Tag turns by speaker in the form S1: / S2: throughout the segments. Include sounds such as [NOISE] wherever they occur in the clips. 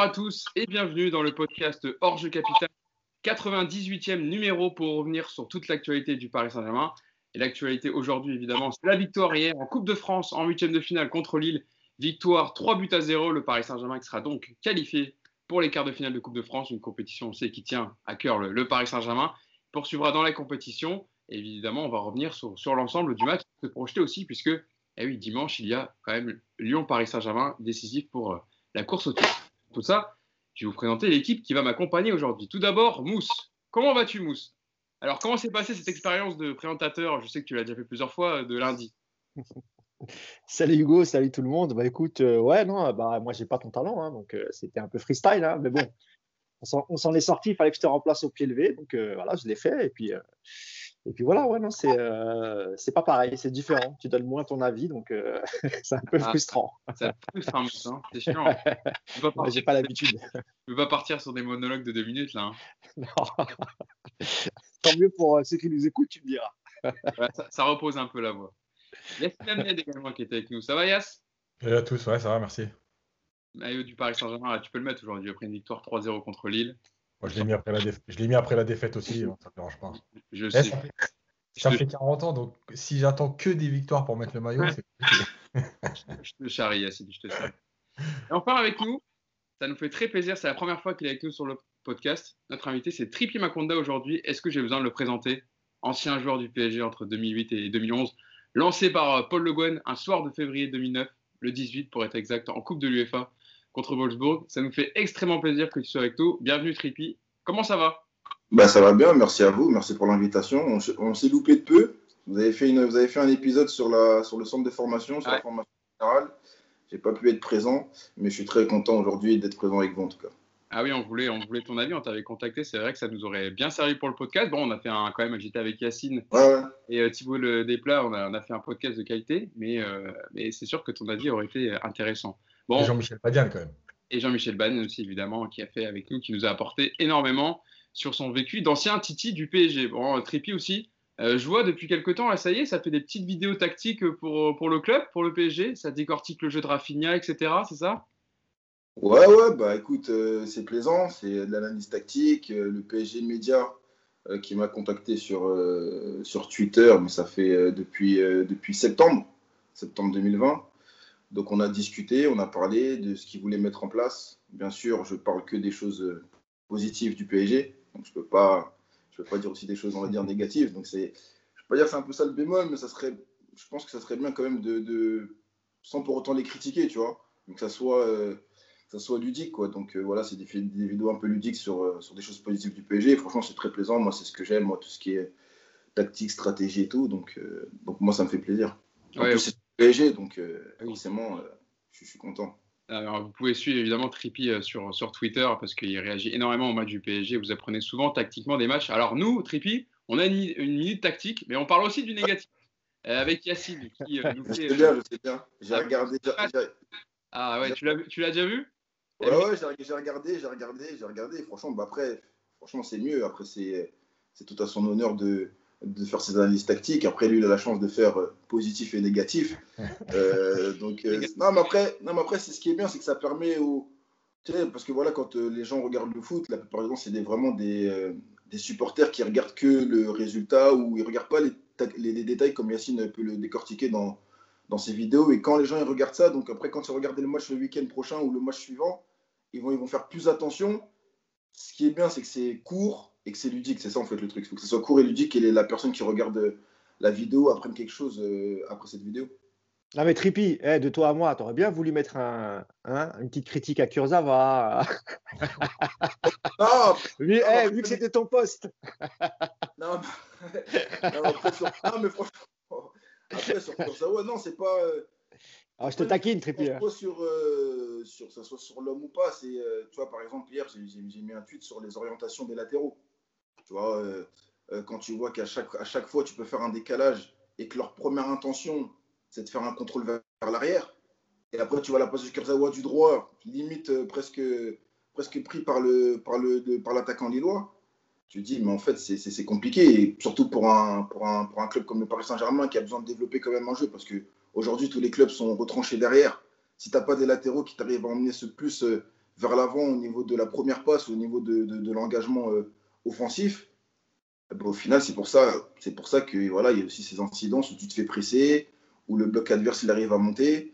S1: Bonjour à tous et bienvenue dans le podcast Hors Capital, 98e numéro pour revenir sur toute l'actualité du Paris Saint-Germain. Et l'actualité aujourd'hui, évidemment, c'est la victoire hier en Coupe de France en huitième de finale contre Lille. Victoire 3 buts à 0. Le Paris Saint-Germain qui sera donc qualifié pour les quarts de finale de Coupe de France, une compétition, on sait, qui tient à cœur le, Paris Saint-Germain. Poursuivra dans la compétition. Et évidemment, on va revenir sur, sur l'ensemble du match, se projeter aussi, puisque eh oui, dimanche, il y a quand même Lyon-Paris Saint-Germain décisif pour euh, la course au titre tout ça, je vais vous présenter l'équipe qui va m'accompagner aujourd'hui. Tout d'abord, Mousse. Comment vas-tu, Mousse? Alors, comment s'est passée cette expérience de présentateur? Je sais que tu l'as déjà fait plusieurs fois euh, de lundi. [LAUGHS]
S2: salut Hugo, salut tout le monde. Bah écoute, euh, ouais, non, bah moi j'ai pas ton talent, hein, donc euh, c'était un peu freestyle, hein, mais bon, on s'en est sorti, il fallait que je te remplace au pied levé, donc voilà, je l'ai fait, et puis et puis voilà, ouais, non, c'est euh, c'est pas pareil, c'est différent. Tu donnes moins ton avis, donc euh, [LAUGHS] c'est un peu ah, frustrant.
S1: C'est frustrant, hein, c'est chiant. [LAUGHS]
S2: J'ai pas l'habitude. [LAUGHS]
S1: Tu peux pas partir sur des monologues de deux minutes là. Hein. Non.
S2: Tant mieux pour euh, ceux qui nous écoutent, tu me diras.
S1: ça, repose un peu la voix. Yassine Ahmed également qui était avec nous. Ça va Yass
S3: Salut à tous, ouais, ça va, merci.
S1: Maillot du Paris Saint-Germain, tu peux le mettre aujourd'hui après une victoire 3-0 contre Lille.
S3: Moi, je l'ai mis, après la défaite. Je mis après la défaite aussi, hein, ça ne dérange pas.
S1: Je eh, sais.
S3: Ça fait, 40 ans, donc si j'attends que des victoires pour mettre le maillot, c'est [LAUGHS]
S1: Je te charrie, Yacine, je te charrie. Et enfin, avec nous, ça nous fait très plaisir. C'est la première fois qu'il est avec nous sur le podcast. Notre invité, c'est Tripi Makonda aujourd'hui. Est-ce que j'ai besoin de le présenter? Ancien joueur du PSG entre 2008 et 2011, lancé par euh, Paul Le Guen un soir de février 2009, le 18 pour être exact, en Coupe de l'UEFA contre Wolfsburg. Ça nous fait extrêmement plaisir que tu sois avec nous. Bienvenue Tripi. Comment ça va?
S4: Bah, Ça va bien, merci à vous, merci pour l'invitation. On, s'est loupé de peu. Vous avez, fait une, vous avez fait un épisode sur, la, sur le centre de formation, sur la formation générale. J'ai pas pu être présent, mais je suis très content aujourd'hui d'être présent avec vous en tout cas.
S1: Ah oui, on voulait, on voulait ton avis, on t'avait contacté. C'est vrai que ça nous aurait bien servi pour le podcast. Bon, on a fait un, quand même, j'étais avec Yacine et euh, Thibault le Desplats, on a, on a, fait un podcast de qualité, mais, euh, mais c'est sûr que ton avis aurait été intéressant.
S3: Bon, Jean-Michel Padian quand même
S1: et Jean-Michel Ban aussi évidemment qui a fait avec nous, qui nous a apporté énormément sur son vécu d'ancien Titi du PSG. Bon, Tripi aussi. Euh, je vois depuis quelques temps, là, ça y est, ça fait des petites vidéos tactiques pour, pour le club, pour le PSG. Ça décortique le jeu de Rafinha, etc. C'est ça?
S4: Ouais, ouais, bah écoute, euh, c'est plaisant. C'est de l'analyse tactique. Euh, le PSG Média qui m'a contacté sur, sur Twitter, mais ça fait depuis, depuis septembre, septembre 2020. Donc on a discuté, on a parlé de ce qu'ils voulaient mettre en place. Bien sûr, je parle que des choses euh, positives du PSG. Donc je peux pas, je peux pas dire aussi des choses on va dire négatives. Donc c'est, je peux pas dire que c'est un peu ça le bémol, mais ça serait, je pense que ça serait bien quand même de, sans pour autant les critiquer, tu vois. Donc que ça soit, euh, ça soit ludique quoi. Donc euh, voilà, c'est des, vidéos un peu ludiques sur, sur des choses positives du PSG. franchement, c'est très plaisant. Moi, c'est ce que j'aime, moi tout ce qui est tactique, stratégie et tout. Donc donc moi, ça me fait plaisir. PSG, donc euh, ah forcément, euh, je, suis content.
S1: Alors, vous pouvez suivre évidemment Tripi euh, sur, sur Twitter parce qu'il réagit énormément au match du PSG. Vous apprenez souvent tactiquement des matchs. Alors, nous, Tripi, on a une, minute tactique, mais on parle aussi du négatif. avec Yacine
S4: qui nous fait. Je sais bien, je sais bien. J'ai ah, regardé.
S1: Ah ouais, tu l'as, déjà vu?
S4: Ouais, ouais, j'ai regardé, j'ai regardé, j'ai regardé. Franchement, bah après, franchement, c'est mieux. Après, c'est tout à son honneur de, de faire ses analyses tactiques. Après, lui, il a la chance de faire euh, positif et négatif. [LAUGHS] Euh, donc, euh, non, mais après, non, mais après c'est ce qui est bien, c'est que ça permet aux. Tu sais, parce que voilà, quand les gens regardent le foot, la plupart du temps, c'est des, vraiment des, des, supporters qui regardent que le résultat ou ils regardent pas les, les, détails comme Yacine peut le décortiquer dans, dans ses vidéos. Et quand les gens ils regardent ça, donc après, quand ils regardent le match le week-end prochain ou le match suivant, ils vont, ils vont faire plus attention. Ce qui est bien, c'est que c'est court, et que c'est ludique. C'est ça en fait le truc. Il faut que ce soit court et ludique et la personne qui regarde euh, la vidéo apprenne quelque chose euh, après cette vidéo.
S2: Non mais Tripi, eh, de toi à moi, tu aurais bien voulu mettre un, hein, une petite critique à Kurzawa. [LAUGHS] non, [LAUGHS] mais, eh, vu que c'était ton poste. [LAUGHS]
S4: non, mais, non, mais franchement, après sur Kurzawa, non, c'est pas. Euh,
S2: ah, je te taquine, Tripi.
S4: Hein. Sur, sur, ça soit sur l'homme ou pas, c'est, tu vois, par exemple, hier, j'ai mis un tweet sur les orientations des latéraux. Tu vois, euh, euh, quand tu vois qu'à chaque, à chaque fois, tu peux faire un décalage et que leur première intention, c'est de faire un contrôle vers, l'arrière. Et après, tu vois la passe de Kurzawa du droit, limite euh, presque, presque pris par, le, par, le, par l'attaquant lillois. Tu te dis, mais en fait, c'est, compliqué, et surtout pour un, pour, un, pour un club comme le Paris Saint-Germain qui a besoin de développer quand même un jeu, parce qu'aujourd'hui, tous les clubs sont retranchés derrière. Si tu n'as pas des latéraux qui t'arrivent à emmener ce plus vers l'avant au niveau de la première passe, au niveau de, de, l'engagement offensif. Eh ben, au final, c'est pour ça, c'est pour ça que voilà, il y a aussi ces incidences où tu te fais presser, où le bloc adverse il arrive à monter.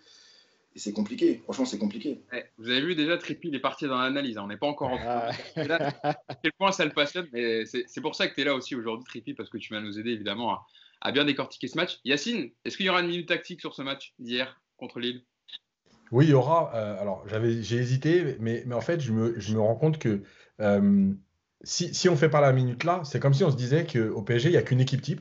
S4: Et c'est compliqué. Franchement, c'est compliqué.
S1: vous avez vu déjà, Trippi, il est parti dans l'analyse. Hein. On n'est pas encore en train. à quel point ça le passionne. Mais c'est pour ça que tu es là aussi aujourd'hui, Trippi, parce que tu vas nous aider évidemment à, à bien décortiquer ce match. Yacine, est-ce qu'il y aura une minute tactique sur ce match d'hier contre Lille?
S3: Oui, il y aura. Euh, alors, j'ai hésité, mais, mais, en fait, je me, je me rends compte que euh, si, si, on fait pas la minute là, c'est comme si on se disait qu'au PSG, il n'y a qu'une équipe type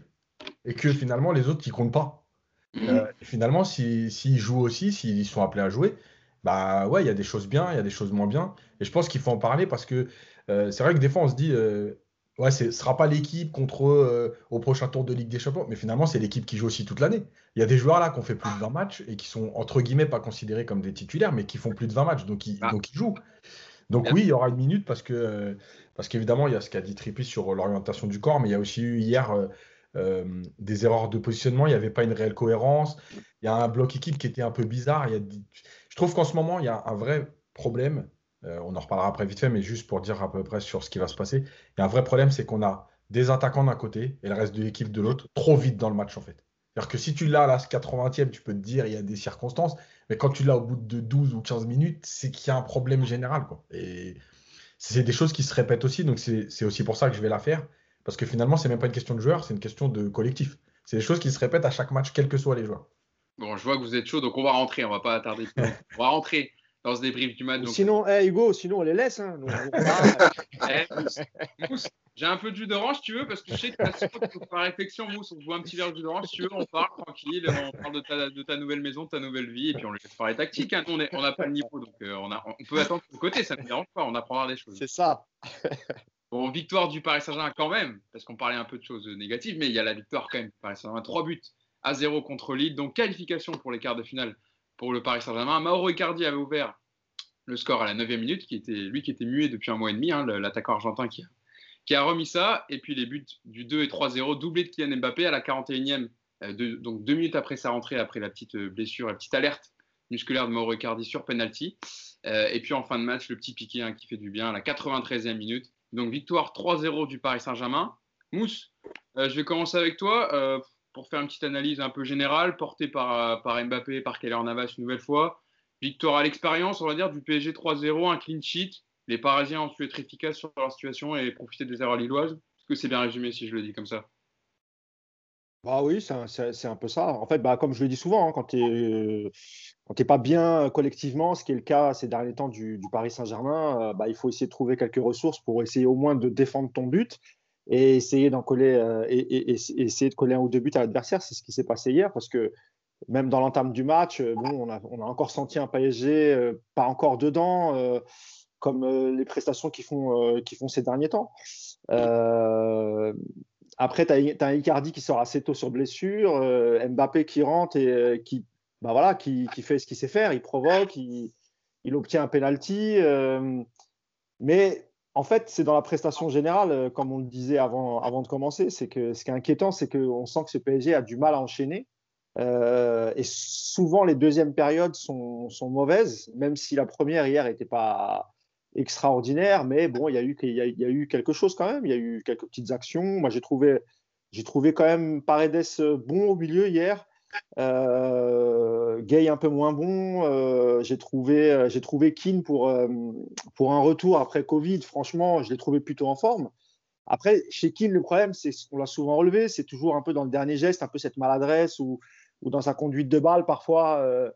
S3: et que finalement, les autres, ils comptent pas. Mhm. Euh, finalement, s'ils jouent aussi, s'ils sont appelés à jouer, bah ouais, il y a des choses bien, il y a des choses moins bien. Et je pense qu'il faut en parler parce que c'est vrai que des fois, on se dit, ouais, ce ne sera pas l'équipe contre eux au prochain tour de Ligue des Champions, mais finalement, c'est l'équipe qui joue aussi toute l'année. Il y a des joueurs là qui ont fait plus de 20 matchs et qui sont, entre guillemets, pas considérés comme des titulaires, mais qui font plus de 20 matchs, donc ils, ah. donc ils jouent. Donc oui, il y aura une minute parce que parce qu'évidemment, il y a ce qu'a dit Trippi sur l'orientation du corps, mais il y a aussi eu hier des erreurs de positionnement, il n'y avait pas une réelle cohérence, il y a un bloc équipe qui était un peu bizarre. Il y a... Je trouve qu'en ce moment, il y a un vrai problème euh, on en reparlera après vite fait, mais juste pour dire à peu près sur ce qui va se passer. Il y a un vrai problème, c'est qu'on a des attaquants d'un côté et le reste de l'équipe de l'autre trop vite dans le match en fait. C'est-à-dire que si tu l'as à la 80e, tu peux te dire il y a des circonstances, mais quand tu l'as au bout de 12 ou 15 minutes, c'est qu'il y a un problème général. Quoi. Et c'est des choses qui se répètent aussi, donc c'est aussi pour ça que je vais la faire, parce que finalement, c'est même pas une question de joueur, c'est une question de collectif. C'est des choses qui se répètent à chaque match, quels que soient les joueurs.
S1: Bon, je vois que vous êtes chaud, donc on va rentrer, on va pas attarder. on va rentrer dans ce débrief du match.
S2: Sinon, Hugo, sinon on les laisse. Hein. [LAUGHS]
S1: Eh, Mousse, j'ai un peu de jus d'orange, tu veux, parce que je sais que par réflexion, Mousse, on boit un petit verre de jus d'orange, tu veux, on parle tranquille, on parle de ta, de ta, nouvelle maison, de ta nouvelle vie, et puis on les laisse parler tactique. Hein. on n'a pas le niveau, donc euh, on, a, on, peut attendre de côté, ça ne me dérange pas, on apprendra des choses.
S2: C'est ça.
S1: bon, victoire du Paris Saint-Germain quand même, parce qu'on parlait un peu de choses négatives, mais il y a la victoire quand même du Paris Saint-Germain, 3 buts à 0 contre Lille, donc qualification pour les quarts de finale pour le Paris Saint-Germain. Mauro Icardi avait ouvert le score à la 9 minute, qui était, lui qui était muet depuis un mois et demi, hein, l'attaquant argentin qui a, remis ça. Et puis les buts du 2 et 3-0, doublé de Kylian Mbappé à la 41e, euh, donc deux minutes après sa rentrée, après la petite euh, blessure, la petite alerte musculaire de Mauro Icardi sur penalty. Euh, et puis en fin de match, le petit piqué hein, qui fait du bien à la 93e minute. Donc victoire 3-0 du Paris Saint-Germain. Mousse, je vais commencer avec toi pour faire une petite analyse un peu générale, portée par, par Mbappé, par Keller Navas une nouvelle fois. Victoire à l'expérience, on va dire, du PSG 3-0, un clean sheet. Les Parisiens ont su être efficaces sur leur situation et profiter des erreurs lilloises. Est-ce que c'est bien résumé si je le dis comme ça?
S2: Bah oui, c'est un, peu ça. En fait, bah, comme je le dis souvent, hein, quand tu n'es pas bien collectivement, ce qui est le cas ces derniers temps du, Paris Saint-Germain, euh, bah, il faut essayer de trouver quelques ressources pour essayer au moins de défendre ton but et essayer d'en coller euh, et, essayer de coller un ou deux buts à l'adversaire. C'est ce qui s'est passé hier parce que même dans l'entame du match, euh, bon, on, a, encore senti un PSG euh, pas encore dedans, comme les prestations qu'ils font, font ces derniers temps. après, tu as, un Icardi qui sort assez tôt sur blessure, Mbappé qui rentre et qui, bah voilà, qui, fait ce qu'il sait faire, il provoque, il, obtient un penalty. mais en fait, c'est dans la prestation générale, comme on le disait avant, de commencer, c'est que ce qui est inquiétant, c'est qu'on sent que ce PSG a du mal à enchaîner. Euh, et souvent, les deuxièmes périodes sont, mauvaises, même si la première hier n'était pas extraordinaire. Mais bon, il y, a eu, quelque chose quand même. Il y a eu quelques petites actions. Moi, j'ai trouvé, j'ai trouvé quand même Paredes bon au milieu hier. Euh, Gay un peu moins bon. Euh, j'ai trouvé, j'ai trouvé Keane pour, euh, pour un retour après Covid. Franchement, je l'ai trouvé plutôt en forme. Après, chez Keane, le problème, c'est ce qu'on l'a souvent relevé, c'est toujours un peu dans le dernier geste, un peu cette maladresse ou dans sa conduite de balle, parfois, euh,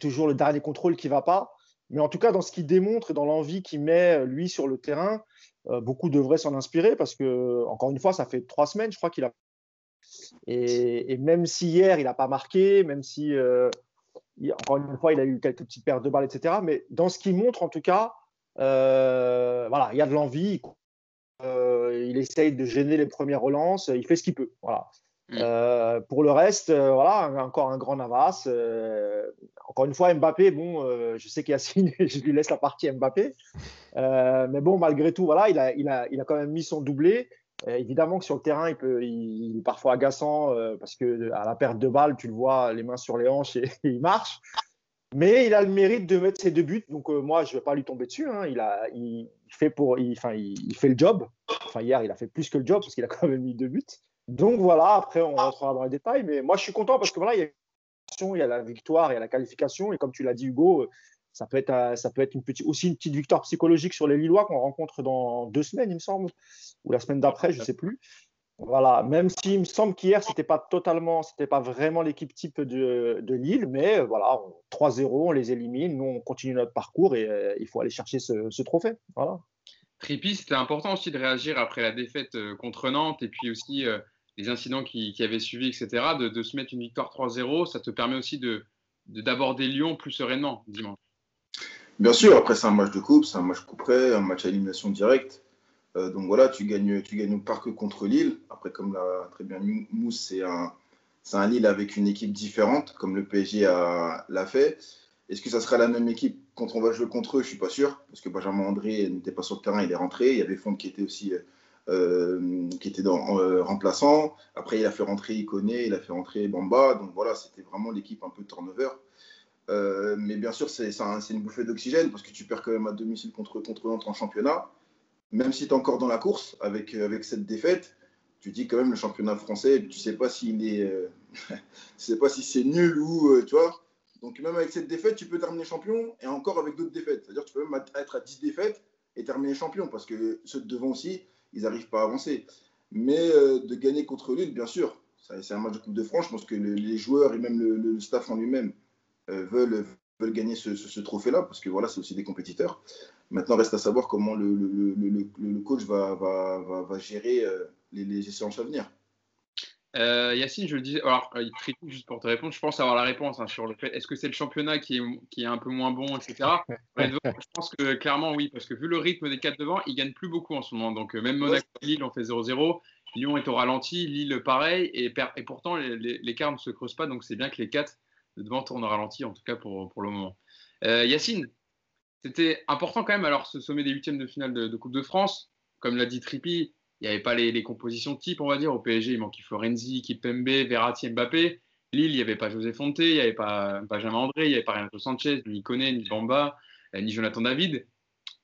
S2: toujours le dernier contrôle qui va pas. Mais en tout cas, dans ce qu'il démontre et dans l'envie qu'il met, euh, lui, sur le terrain, euh, beaucoup devraient s'en inspirer parce que, encore une fois, ça fait trois semaines, je crois qu'il a. Et, même si hier, il n'a pas marqué, même si, encore une fois, il a eu quelques petites pertes de balles, etc. Mais dans ce qu'il montre, en tout cas, voilà, il y a de l'envie. il essaye de gêner les premières relances. Il fait ce qu'il peut. Voilà. Mm. Euh, pour le reste, euh, voilà, encore un grand Navas. Euh, encore une fois, Mbappé, bon, je sais qu'il Yacine, [LAUGHS] je lui laisse la partie Mbappé. mais bon, malgré tout, voilà, il a, il, a, il a quand même mis son doublé. Évidemment que sur le terrain, il, peut, il, est parfois agaçant parce que à la perte de balle, tu le vois, les mains sur les hanches et, [LAUGHS] il marche. Mais il a le mérite de mettre ses deux buts. Donc, moi, je ne vais pas lui tomber dessus. Hein. Il, a, il, fait pour, il, il, fait le job. Enfin, hier, il a fait plus que le job parce qu'il a [LAUGHS] quand même mis deux buts. Donc, voilà. Après, on rentrera dans les détails. Mais moi, je suis content parce que voilà, il y a la victoire, il y a la qualification. Et comme tu l'as dit, Hugo, ça peut être, petite, aussi une petite victoire psychologique sur les Lillois qu'on rencontre dans deux semaines, il me semble, ou la semaine d'après, je ne sais plus. Voilà, même s'il me semble qu'hier, ce n'était pas totalement, c'était pas vraiment l'équipe type de, Lille, mais voilà, 3-0, on les élimine, nous on continue notre parcours et euh, il faut aller chercher ce, trophée. Voilà.
S1: Trippi, c'était important aussi de réagir après la défaite euh, contre Nantes et puis aussi euh, les incidents qui, avaient suivi, etc. De, se mettre une victoire 3-0, ça te permet aussi de d'aborder Lyon plus sereinement dimanche.
S4: Bien sûr, après c'est un match de coupe, c'est un match couperé, un match à élimination directe. Euh, donc voilà, tu gagnes, tu gagnes au parc contre Lille. Après, comme l'a très bien Mousse, c'est un, un Lille avec une équipe différente, comme le PSG l'a fait. Est-ce que ça sera la même équipe quand on va jouer contre eux? Je ne suis pas sûr, parce que Benjamin André n'était pas sur le terrain, il est rentré. Il y avait Fond qui était aussi euh, qui était dans, euh, remplaçant. Après, il a fait rentrer Iconé, il a fait rentrer Bamba. Donc voilà, c'était vraiment l'équipe un peu turnover. Euh, mais bien sûr, c'est une bouffée d'oxygène parce que tu perds quand même à domicile contre, contre Nantes en championnat. Même si tu es encore dans la course avec, euh, avec cette défaite, tu dis quand même le championnat français, tu sais pas s'il est, euh, [LAUGHS] sais pas si c'est nul ou tu vois. Donc même avec cette défaite, tu peux terminer champion et encore avec d'autres défaites. C'est-à-dire tu peux même être à 10 défaites et terminer champion parce que ceux de devant aussi, ils n'arrivent pas à avancer. Mais de gagner contre Lille, bien sûr, c'est un match de Coupe de France. Je pense que les joueurs et même le staff en lui-même veulent, veulent gagner ce, trophée-là, parce que voilà, c'est aussi des compétiteurs. Maintenant, reste à savoir comment le, le, coach va, va, va, gérer euh, les, les échéances à venir.
S1: Euh, Yacine, je le disais, alors, il juste pour te répondre, je pense avoir la réponse hein, sur le fait est-ce que c'est le championnat qui est, qui est un peu moins bon, etc. [LAUGHS] je pense que clairement, oui, parce que vu le rythme des quatre devant, ils gagnent plus beaucoup en ce moment. Donc, même Monaco Lille, on fait 0-0. Lyon est au ralenti, Lille pareil, et, et pourtant, l'écart ne se creuse pas. Donc, c'est bien que les quatre devant tourne au ralenti, en tout cas pour, pour le moment. Euh, Yacine, c'était important quand même, alors ce sommet des huitièmes de finale de, Coupe de France, comme l'a dit Trippi, il n'y avait pas les, compositions type, on va dire. Au PSG, il manquait Florenzi, Kipembe, Verratti, Mbappé. Lille, il n'y avait pas José Fonte, il n'y avait pas Benjamin André, il n'y avait pas Renato Sanchez, ni Koné, ni Bamba, euh, ni Jonathan David.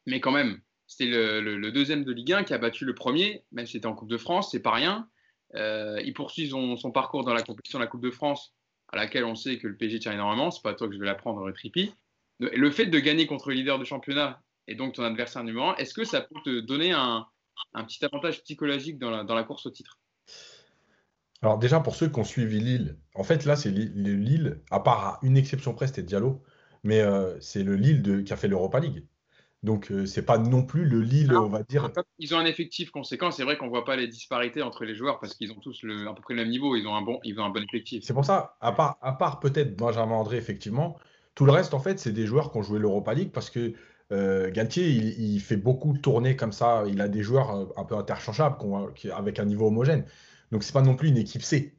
S1: Mais quand même, c'était le, deuxième de Ligue 1 qui a battu le premier, même si c'était en Coupe de France, c'est pas rien. Euh, il poursuit son, son, parcours dans la compétition de la Coupe de France à laquelle on sait que le PSG tient énormément, c'est pas toi que je vais l'apprendre, Tripi. Le fait de gagner contre le leader du championnat et donc ton adversaire numéro 1, est-ce que ça peut te donner un, petit avantage psychologique dans la, course au titre?
S3: Alors déjà, pour ceux qui ont suivi Lille, en fait là, c'est Lille, à part une exception près, c'était Diallo, mais euh, c'est le Lille qui a fait l'Europa League. Donc, euh, c'est pas non plus le Lille, on va dire.
S1: Ils ont un effectif conséquent. C'est vrai qu'on voit pas les disparités entre les joueurs parce qu'ils ont tous le, à peu près le même niveau. Ils ont un bon, ils ont un bon effectif.
S3: C'est pour ça, à part, à part peut-être Benjamin André, effectivement, tout le reste, en fait, c'est des joueurs qui ont joué l'Europa League parce que euh, Galtier, il, fait beaucoup de tournées comme ça. Il a des joueurs euh, un peu interchangeables avec un niveau homogène. Donc, c'est pas non plus une équipe C.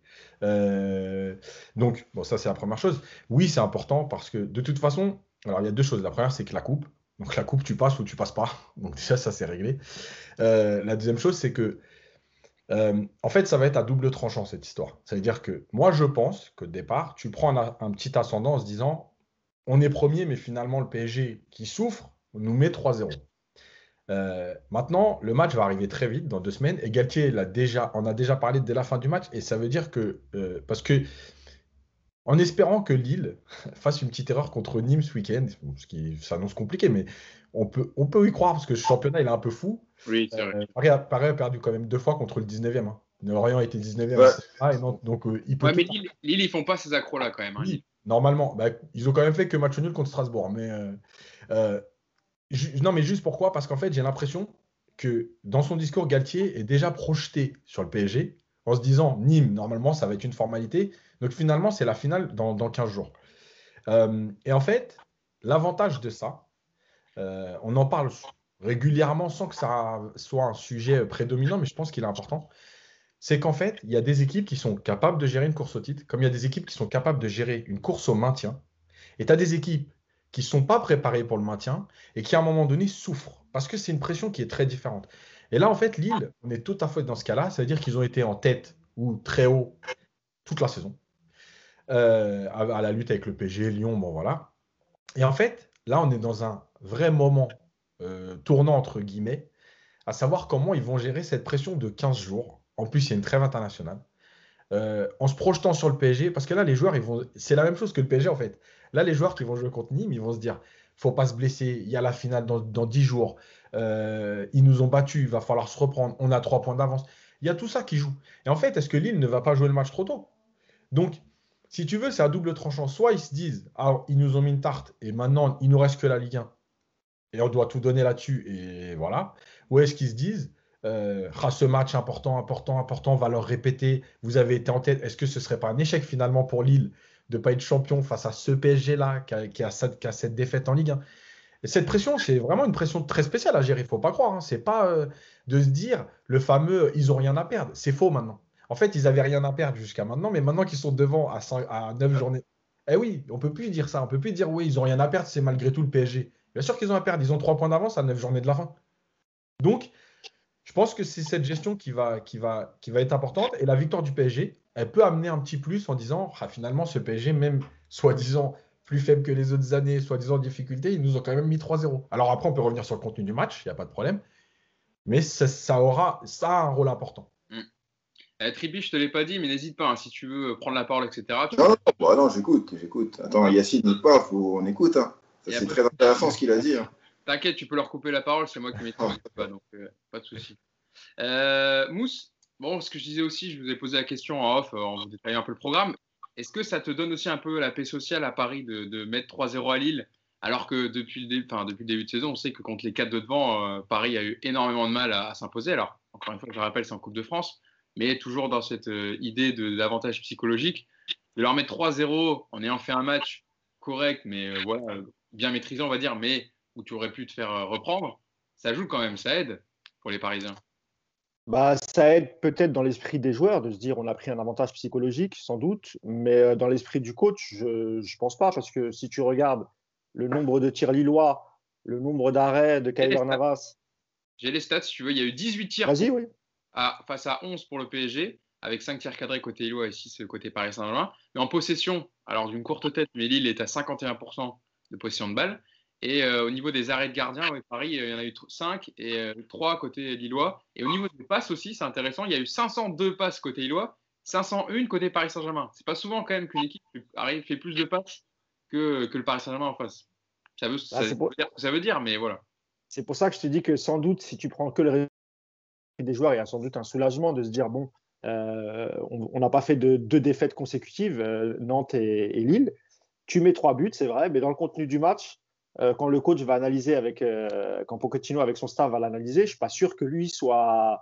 S3: donc, bon, ça, c'est la première chose. Oui, c'est important parce que de toute façon, alors il y a deux choses. La première, c'est que la coupe, donc la coupe, tu passes ou tu passes pas. Donc déjà, ça c'est réglé. Euh, la deuxième chose, c'est que euh, en fait, ça va être à double tranchant cette histoire. Ça veut dire que moi, je pense que départ, tu prends un, petit ascendant en se disant on est premier, mais finalement, le PSG qui souffre nous met 3-0. Euh, maintenant, le match va arriver très vite, dans deux semaines. Et Galtier l'a déjà, on a déjà parlé dès la fin du match. Et ça veut dire que, parce que en espérant que Lille [LAUGHS] fasse une petite erreur contre Nîmes ce week-end, ce qui s'annonce compliqué, mais on peut, on peut y croire parce que ce championnat il est un peu fou.
S1: Oui, c'est vrai.
S3: Euh, Paris, a, perdu quand même deux fois contre le 19e. Hein. Lorient était 19e. Ah,
S1: donc, euh, il peut ouais, mais Lille, Lille, ils font pas ces accros-là quand même. Hein.
S3: normalement. Bah, ils ont quand même fait que match nul contre Strasbourg. Mais, euh, non, mais juste pourquoi? Parce qu'en fait, j'ai l'impression que dans son discours, Galtier est déjà projeté sur le PSG en se disant Nîmes, normalement, ça va être une formalité. Donc finalement, c'est la finale dans, 15 jours. Euh, et en fait, l'avantage de ça, euh, on en parle régulièrement sans que ça soit un sujet prédominant, mais je pense qu'il est important. C'est qu'en fait, il y a des équipes qui sont capables de gérer une course au titre, comme il y a des équipes qui sont capables de gérer une course au maintien. Et tu as des équipes qui ne sont pas préparées pour le maintien et qui, à un moment donné, souffrent. Parce que c'est une pression qui est très différente. Et là, en fait, Lille, on est tout à fait dans ce cas-là. C'est-à-dire qu'ils ont été en tête ou très haut toute la saison. Euh, à, la lutte avec le PG, Lyon, bon voilà. Et en fait, là, on est dans un vrai moment euh, tournant, entre guillemets, à savoir comment ils vont gérer cette pression de 15 jours. En plus, il y a une trêve internationale. Euh, en se projetant sur le PSG, parce que là, les joueurs, vont... c'est la même chose que le PSG, en fait. Là, les joueurs qui vont jouer contre Nîmes, ils vont se dire, faut pas se blesser, il y a la finale dans, dans 10 jours, euh, ils nous ont battus, il va falloir se reprendre, on a 3 points d'avance. Il y a tout ça qui joue. Et en fait, est-ce que Lille ne va pas jouer le match trop tôt? Donc, si tu veux, c'est à double tranchant. Soit ils se disent, ah, ils nous ont mis une tarte et maintenant il nous reste que la Ligue 1 et on doit tout donner là-dessus et voilà. Ou est-ce qu'ils se disent, euh, ah, ce match important, important, important, on va leur répéter, vous avez été en tête, est-ce que ce serait pas un échec finalement pour Lille de ne pas être champion face à ce PSG-là qui a, cette, défaite en Ligue 1 et cette pression, c'est vraiment une pression très spéciale à gérer, il ne faut pas croire. Hein. C'est pas euh, de se dire le fameux ils n'ont rien à perdre. C'est faux maintenant. En fait, ils n'avaient rien à perdre jusqu'à maintenant, mais maintenant qu'ils sont devant à, 5, à 9 journées. Eh oui, on peut plus dire ça. On peut plus dire oui, ils n'ont rien à perdre, c'est malgré tout le PSG. Bien sûr qu'ils ont à perdre. Ils ont 3 points d'avance à 9 journées de la fin. Donc, je pense que c'est cette gestion qui va, qui, va, qui va être importante. Et la victoire du PSG, elle peut amener un petit plus en disant ah, finalement, ce PSG, même soi-disant plus faible que les autres années, soi-disant en difficulté, ils nous ont quand même mis 3-0. Alors après, on peut revenir sur le contenu du match, il n'y a pas de problème. Mais ça, aura ça a un rôle important.
S1: Eh, Tribi, je te l'ai pas dit, mais n'hésite pas, hein, si tu veux prendre la parole, etc.
S4: Non, non, bah non j'écoute, j'écoute. Attends, Yacine, n'écoute pas, faut... on écoute. Hein. C'est très intéressant ce qu'il a dit. Hein.
S1: T'inquiète, tu peux leur couper la parole, c'est moi qui m'y [LAUGHS] pas, donc euh, pas de souci. Euh, Mousse, bon, ce que je disais aussi, je vous ai posé la question en off, en vous détaillant un peu le programme. Est-ce que ça te donne aussi un peu la paix sociale à Paris de, mettre 3-0 à Lille alors que depuis le, début, de saison, on sait que contre les quatre de devant, euh, Paris a eu énormément de mal à, s'imposer. Alors, encore une fois, je rappelle, c'est en Coupe de France mais toujours dans cette euh, idée d'avantage psychologique, de leur mettre 3-0 en ayant fait un match correct, mais euh, bien maîtrisé, on va dire, mais où tu aurais pu te faire reprendre, ça joue quand même, ça aide pour les Parisiens.
S2: Bah, ça aide peut-être dans l'esprit des joueurs de se dire on a pris un avantage psychologique, sans doute, mais dans l'esprit du coach, je ne pense pas, parce que si tu regardes le nombre de tirs lillois, le nombre d'arrêts de Kyler Navas.
S1: J'ai les stats, si tu veux, il y a eu 18 tirs.
S2: Oui
S1: face à 11 pour le PSG, avec 5 tirs cadrés côté Lillois et 6 côté Paris Saint-Germain. Mais en possession, alors d'une courte tête, mais Lille est à 51% de possession de balle. Et euh, au niveau des arrêts de gardien, Paris, euh, il y en a eu 5 et 3 euh, côté Lillois. Et au niveau des passes aussi, c'est intéressant, il y a eu 502 passes côté Lillois, 501 côté Paris Saint-Germain. C'est pas souvent quand même qu'une équipe arrive, fait plus de passes que, que le Paris Saint-Germain en face. Ça veut, ah, ça, dire ça veut dire, mais voilà.
S2: C'est pour ça que je te dis que sans doute, si tu prends que le des joueurs, il y a sans doute un soulagement de se dire bon, euh, on n'a pas fait de deux défaites consécutives, Nantes et, Lille. Tu mets trois buts, c'est vrai, mais dans le contenu du match, euh, quand le coach va analyser avec, quand Pochettino avec son staff va l'analyser, je suis pas sûr que lui soit.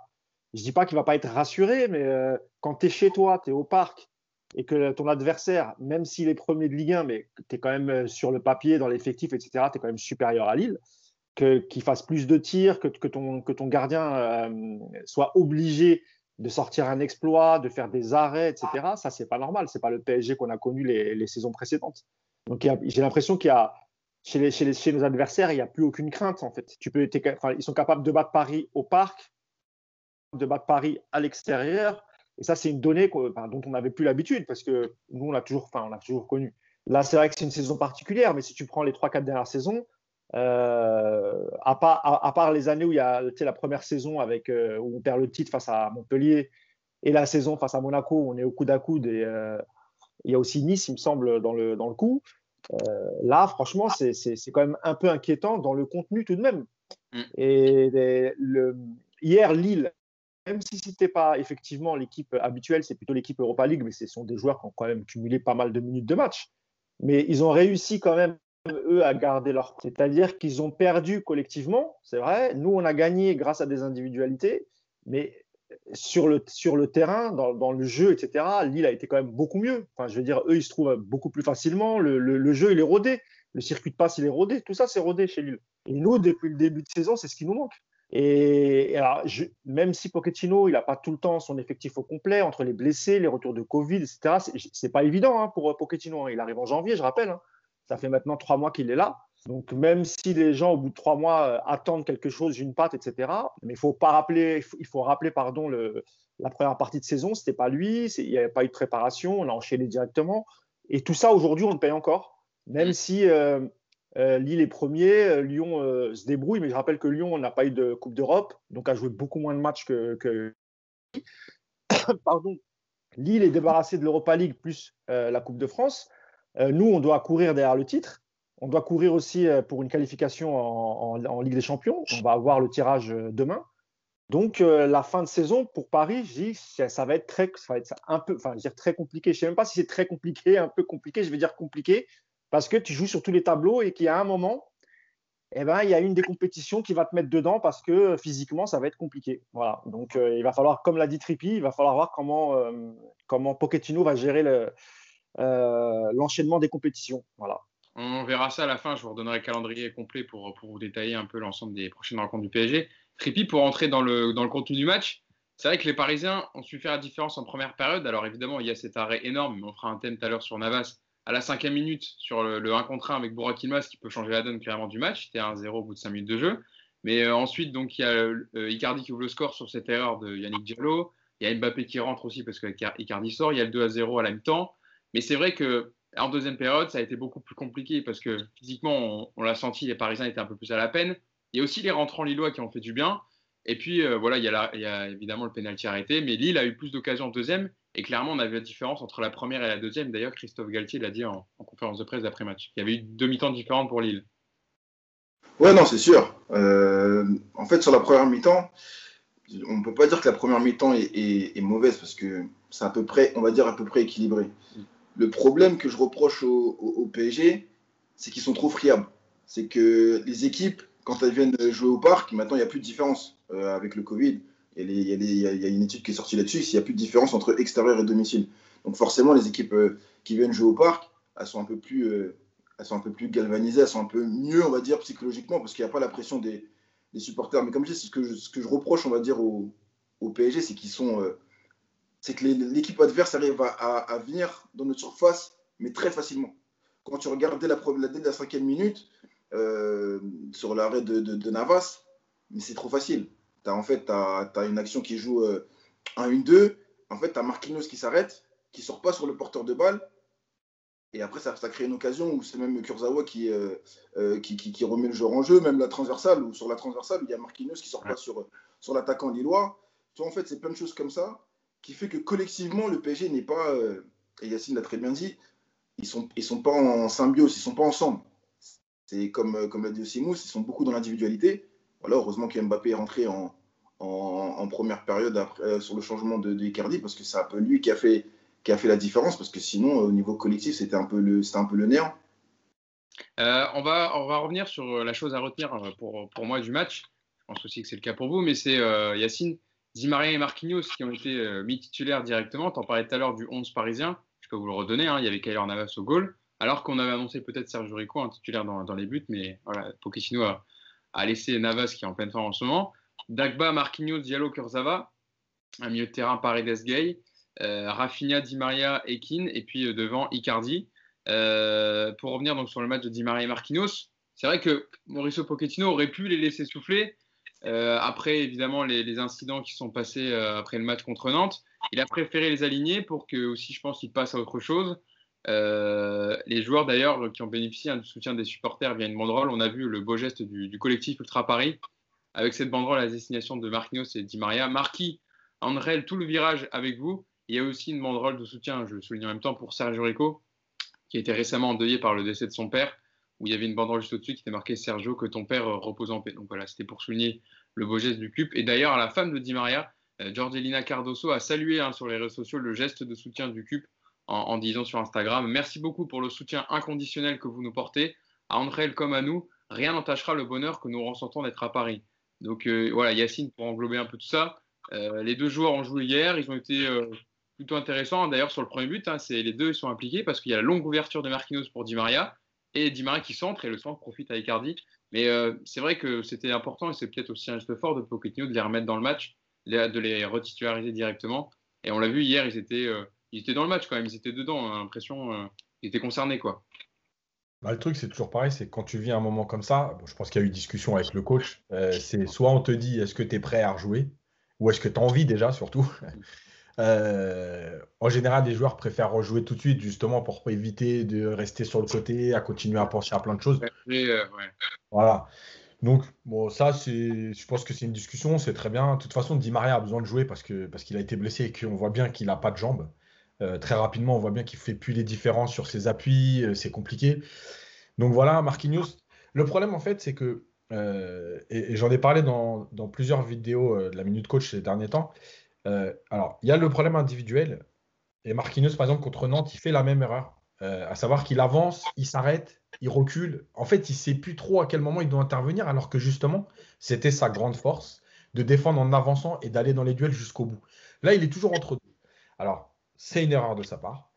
S2: Je dis pas qu'il va pas être rassuré, mais quand tu es chez toi, tu es au parc et que ton adversaire, même s'il est premier de Ligue 1, mais tu es quand même sur le papier, dans l'effectif, etc., tu es quand même supérieur à Lille qu'il fasse plus de tirs, que, que, ton, que ton gardien euh, soit obligé de sortir un exploit, de faire des arrêts, etc. Ça, c'est pas normal. C'est pas le PSG qu'on a connu les, les, saisons précédentes. Donc, j'ai l'impression qu'il y a chez, les, chez, les, chez, nos adversaires, il n'y a plus aucune crainte en fait. Tu peux, ils sont capables de battre Paris au parc, de battre Paris à l'extérieur. Et ça, c'est une donnée dont on n'avait plus l'habitude parce que nous, on l'a toujours, enfin, on a toujours connu. Là, c'est vrai que c'est une saison particulière, mais si tu prends les 3-4 dernières saisons, euh, à, part, à, part, les années où il y a la première saison avec, euh, où on perd le titre face à Montpellier et la saison face à Monaco où on est au coude à coude et euh, il y a aussi Nice, il me semble, dans le, dans le coup. Là, franchement, c'est quand même un peu inquiétant dans le contenu tout de même. Mm. Et le, hier, Lille, même si ce n'était pas effectivement l'équipe habituelle, c'est plutôt l'équipe Europa League, mais ce sont des joueurs qui ont quand même cumulé pas mal de minutes de match. Mais ils ont réussi quand même eux à garder leur. C'est-à-dire qu'ils ont perdu collectivement, c'est vrai. Nous, on a gagné grâce à des individualités, mais sur le, sur le terrain, dans, dans, le jeu, etc., Lille a été quand même beaucoup mieux. Enfin, je veux dire, eux, ils se trouvent beaucoup plus facilement. Le, le, jeu, il est rodé. Le circuit de passe, il est rodé. Tout ça, c'est rodé chez Lille. Et nous, depuis le début de saison, c'est ce qui nous manque. Et, alors, même si Pochettino, il n'a pas tout le temps son effectif au complet, entre les blessés, les retours de Covid, etc., c'est pas évident hein, pour Pochettino. Hein. Il arrive en janvier, je rappelle. Hein. Ça fait maintenant trois mois qu'il est là. Donc, même si les gens, au bout de trois mois, euh, attendent quelque chose, une patte, etc., mais il faut pas rappeler, il faut, rappeler pardon, le, la première partie de saison, c'était pas lui, il n'y avait pas eu de préparation, on a enchaîné directement. Et tout ça, aujourd'hui, on le paye encore. Même si, euh, Lille est premier, Lyon se débrouille, mais je rappelle que Lyon n'a pas eu de Coupe d'Europe, donc a joué beaucoup moins de matchs que, que... [COUGHS] Pardon. Lille est débarrassé de l'Europa League plus la Coupe de France. nous, on doit courir derrière le titre. On doit courir aussi pour une qualification en, Ligue des Champions. On va avoir le tirage demain. Donc, la fin de saison pour Paris, je dis, ça, va être très, ça va être un peu, enfin, dire très compliqué. Je ne sais même pas si c'est très compliqué, un peu compliqué. Je vais dire compliqué parce que tu joues sur tous les tableaux et qu'il y a un moment, eh ben, il y a une des compétitions qui va te mettre dedans parce que physiquement, ça va être compliqué. Voilà. Donc, euh, il va falloir, comme l'a dit Trippi, il va falloir voir comment, euh, comment va gérer euh, l'enchaînement des compétitions. Voilà.
S1: On verra ça à la fin. Je vous redonnerai le calendrier complet pour, pour vous détailler un peu l'ensemble des prochaines rencontres du PSG. Trippi, pour entrer dans le, dans le contenu du match, c'est vrai que les Parisiens ont su faire la différence en première période. Alors évidemment, il y a cet arrêt énorme, mais on fera un thème tout à l'heure sur Navas à la cinquième minute sur le, 1 contre 1 avec Burak qui peut changer la donne clairement du match. C'était 1-0 au bout de 5 minutes de jeu. Mais euh, ensuite, donc, il y a euh, Icardi qui ouvre le score sur cette erreur de Yannick Diallo. Il y a Mbappé qui rentre aussi parce que Icardi sort. Il y a le 2-0 à la mi-temps. Mais c'est vrai que en deuxième période, ça a été beaucoup plus compliqué parce que physiquement, on, l'a senti, les Parisiens étaient un peu plus à la peine. Il y a aussi les rentrants lillois qui ont fait du bien. Et puis, euh, voilà, il y, a il y, a évidemment le pénalty arrêté. Mais Lille a eu plus d'occasions en deuxième. Et clairement, on avait la différence entre la première et la deuxième. D'ailleurs, Christophe Galtier l'a dit en, conférence de presse d'après-match. Il y avait eu deux mi-temps différentes pour Lille.
S4: Ouais, non, c'est sûr. Euh, en fait, sur la première mi-temps, on ne peut pas dire que la première mi-temps est, mauvaise parce que c'est à peu près, on va dire, à peu près équilibré. Le problème que je reproche au, PSG, c'est qu'ils sont trop friables. C'est que les équipes, quand elles viennent jouer au parc, maintenant, il n'y a plus de différence euh, avec le Covid il y, a, une étude qui est sortie là-dessus, s'il n'y a plus de différence entre extérieur et domicile. Donc forcément, les équipes euh, qui viennent jouer au parc, elles sont un peu plus, euh, elles sont un peu plus galvanisées, elles sont un peu mieux, on va dire, psychologiquement, parce qu'il n'y a pas la pression des, supporters. Mais comme je dis, ce que je, ce que je reproche, on va dire, au, PSG, c'est qu'ils sont, c'est que l'équipe adverse arrive à, venir dans notre surface, mais très facilement. Quand tu regardes dès la, dès la cinquième minute, sur l'arrêt de, de Navas, mais c'est trop facile en fait, tu as, une action qui joue 1-1-2. Euh, en fait, tu as Marquinhos qui s'arrête, qui sort pas sur le porteur de balle. Et après, ça, ça crée une occasion où c'est même Kurzawa qui, euh, euh, qui, qui, remet le joueur en jeu, même la transversale, ou sur la transversale, il y a Marquinhos qui sort pas sur, sur l'attaquant lillois. Tu vois, en fait, c'est plein de choses comme ça qui fait que collectivement, le PSG n'est pas, et Yacine l'a très bien dit, ils sont, ils sont pas en symbiose, ils sont pas ensemble. C'est comme, comme l'a dit aussi Mousse, ils sont beaucoup dans l'individualité. Voilà, heureusement que Mbappé est rentré en, en, première période après, euh, sur le changement de, de, parce que c'est un peu lui qui a, fait, qui a fait la différence, parce que sinon, au niveau collectif, c'était un peu le, un peu le néant.
S1: Euh, on, va, on va revenir sur la chose à retenir euh, pour, pour moi du match. Je pense aussi que c'est le cas pour vous, mais c'est Yacine, Di Maria et Marquinhos qui ont été mis titulaires directement. Tu en parlais tout à l'heure du 11 parisien. Je peux vous le redonner. Hein. Il y avait Kyler Navas au goal. Alors qu'on avait annoncé peut-être Sergio Rico, un titulaire dans, les buts, mais voilà, Pochettino a, a laissé Navas qui est en pleine forme en ce moment. Dagba, Marquinhos, Diallo, Kurzawa, un milieu de terrain Paredes Gay, euh, Rafinha, Di Maria, Ekin, et puis euh, devant Icardi. Euh, pour revenir donc sur le match de Di Maria et Marquinhos, c'est vrai que Mauricio Pochettino aurait pu les laisser souffler. Après, évidemment, les, incidents qui sont passés après le match contre Nantes, il a préféré les aligner pour que aussi, je pense, il passe à autre chose. les joueurs d'ailleurs qui ont bénéficié du soutien des supporters via une banderole, on a vu le beau geste du, collectif Ultra Paris avec cette banderole à destination de Marquinhos et Di Maria. Marquis, Andrel, tout le virage avec vous. Il y a aussi une banderole de soutien, je le souligne en même temps, pour Sergio Rico, qui a été récemment endeuillé par le décès de son père, où il y avait une banderole juste au-dessus qui était marquée Sergio, que ton père repose en paix. Donc voilà, c'était pour souligner le beau geste du CUP. Et d'ailleurs, la femme de Di Maria, euh, Giorgelina Cardoso, a salué hein, sur les réseaux sociaux le geste de soutien du CUP en, disant sur Instagram Merci beaucoup pour le soutien inconditionnel que vous nous portez. À Andrel comme à nous, rien n'entachera le bonheur que nous ressentons d'être à Paris. Donc euh, voilà, Yacine, pour englober un peu tout ça, euh, les deux joueurs ont joué hier, ils ont été euh, plutôt intéressants. D'ailleurs, sur le premier but, hein, les deux sont impliqués parce qu'il y a la longue ouverture de Marquinhos pour Di Maria et Di Maria qui centre et le centre profite à Icardi. Mais c'est vrai que c'était important et c'est peut-être aussi un geste fort de Pochettino de les remettre dans le match, de les retitulariser directement. Et on l'a vu hier, ils étaient, ils étaient dans le match quand même, ils étaient dedans, hein, l'impression, ils étaient concernés quoi.
S3: Bah, le truc, c'est toujours pareil, c'est quand tu vis un moment comme ça, je pense qu'il y a eu discussion avec le coach, euh, c'est soit on te dit est-ce que tu es prêt à rejouer, ou est-ce que tu as envie déjà surtout? [LAUGHS] Euh, en général, les joueurs préfèrent rejouer tout de suite, justement, pour éviter de rester sur le côté, à continuer à penser à plein de choses.
S1: Euh,
S3: voilà. Donc, bon, ça, je pense que c'est une discussion, c'est très bien. De toute façon, Di Maria a besoin de jouer parce, que, parce qu'il a été blessé et qu'on voit bien qu'il n'a pas de jambes. Euh, très rapidement, on voit bien qu'il fait plus les différences sur ses appuis, c'est compliqué. Donc voilà, Marquinhos. Le problème, en fait, c'est que, et, j'en ai parlé dans, dans plusieurs vidéos de la Minute Coach ces derniers temps, euh, alors, il y a le problème individuel. Et Marquinhos, par exemple, contre Nantes, il fait la même erreur. Euh, à savoir qu'il avance, il s'arrête, il recule. En fait, il ne sait plus trop à quel moment il doit intervenir, alors que justement, c'était sa grande force de défendre en avançant et d'aller dans les duels jusqu'au bout. Là, il est toujours entre deux. Alors, c'est une erreur de sa part.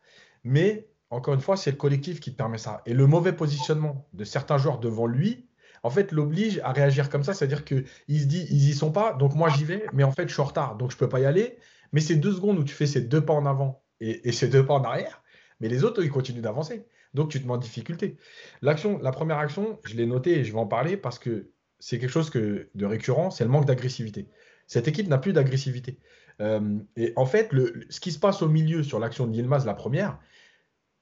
S3: Mais, encore une fois, c'est le collectif qui te permet ça. Et le mauvais positionnement de certains joueurs devant lui en fait, l'oblige à réagir comme ça. C'est-à-dire qu'il se dit, ils y sont pas, donc moi j'y vais, mais en fait, je suis en retard, donc je peux pas y aller. Mais ces deux secondes où tu fais ces deux pas en avant et, ces deux pas en arrière, mais les autres, ils continuent d'avancer. Donc tu te mets en difficulté. L'action, la première action, je l'ai notée et je vais en parler parce que c'est quelque chose que, de récurrent, c'est le manque d'agressivité. Cette équipe n'a plus d'agressivité. Euh, et en fait, ce qui se passe au milieu sur l'action de Yilmaz, la première,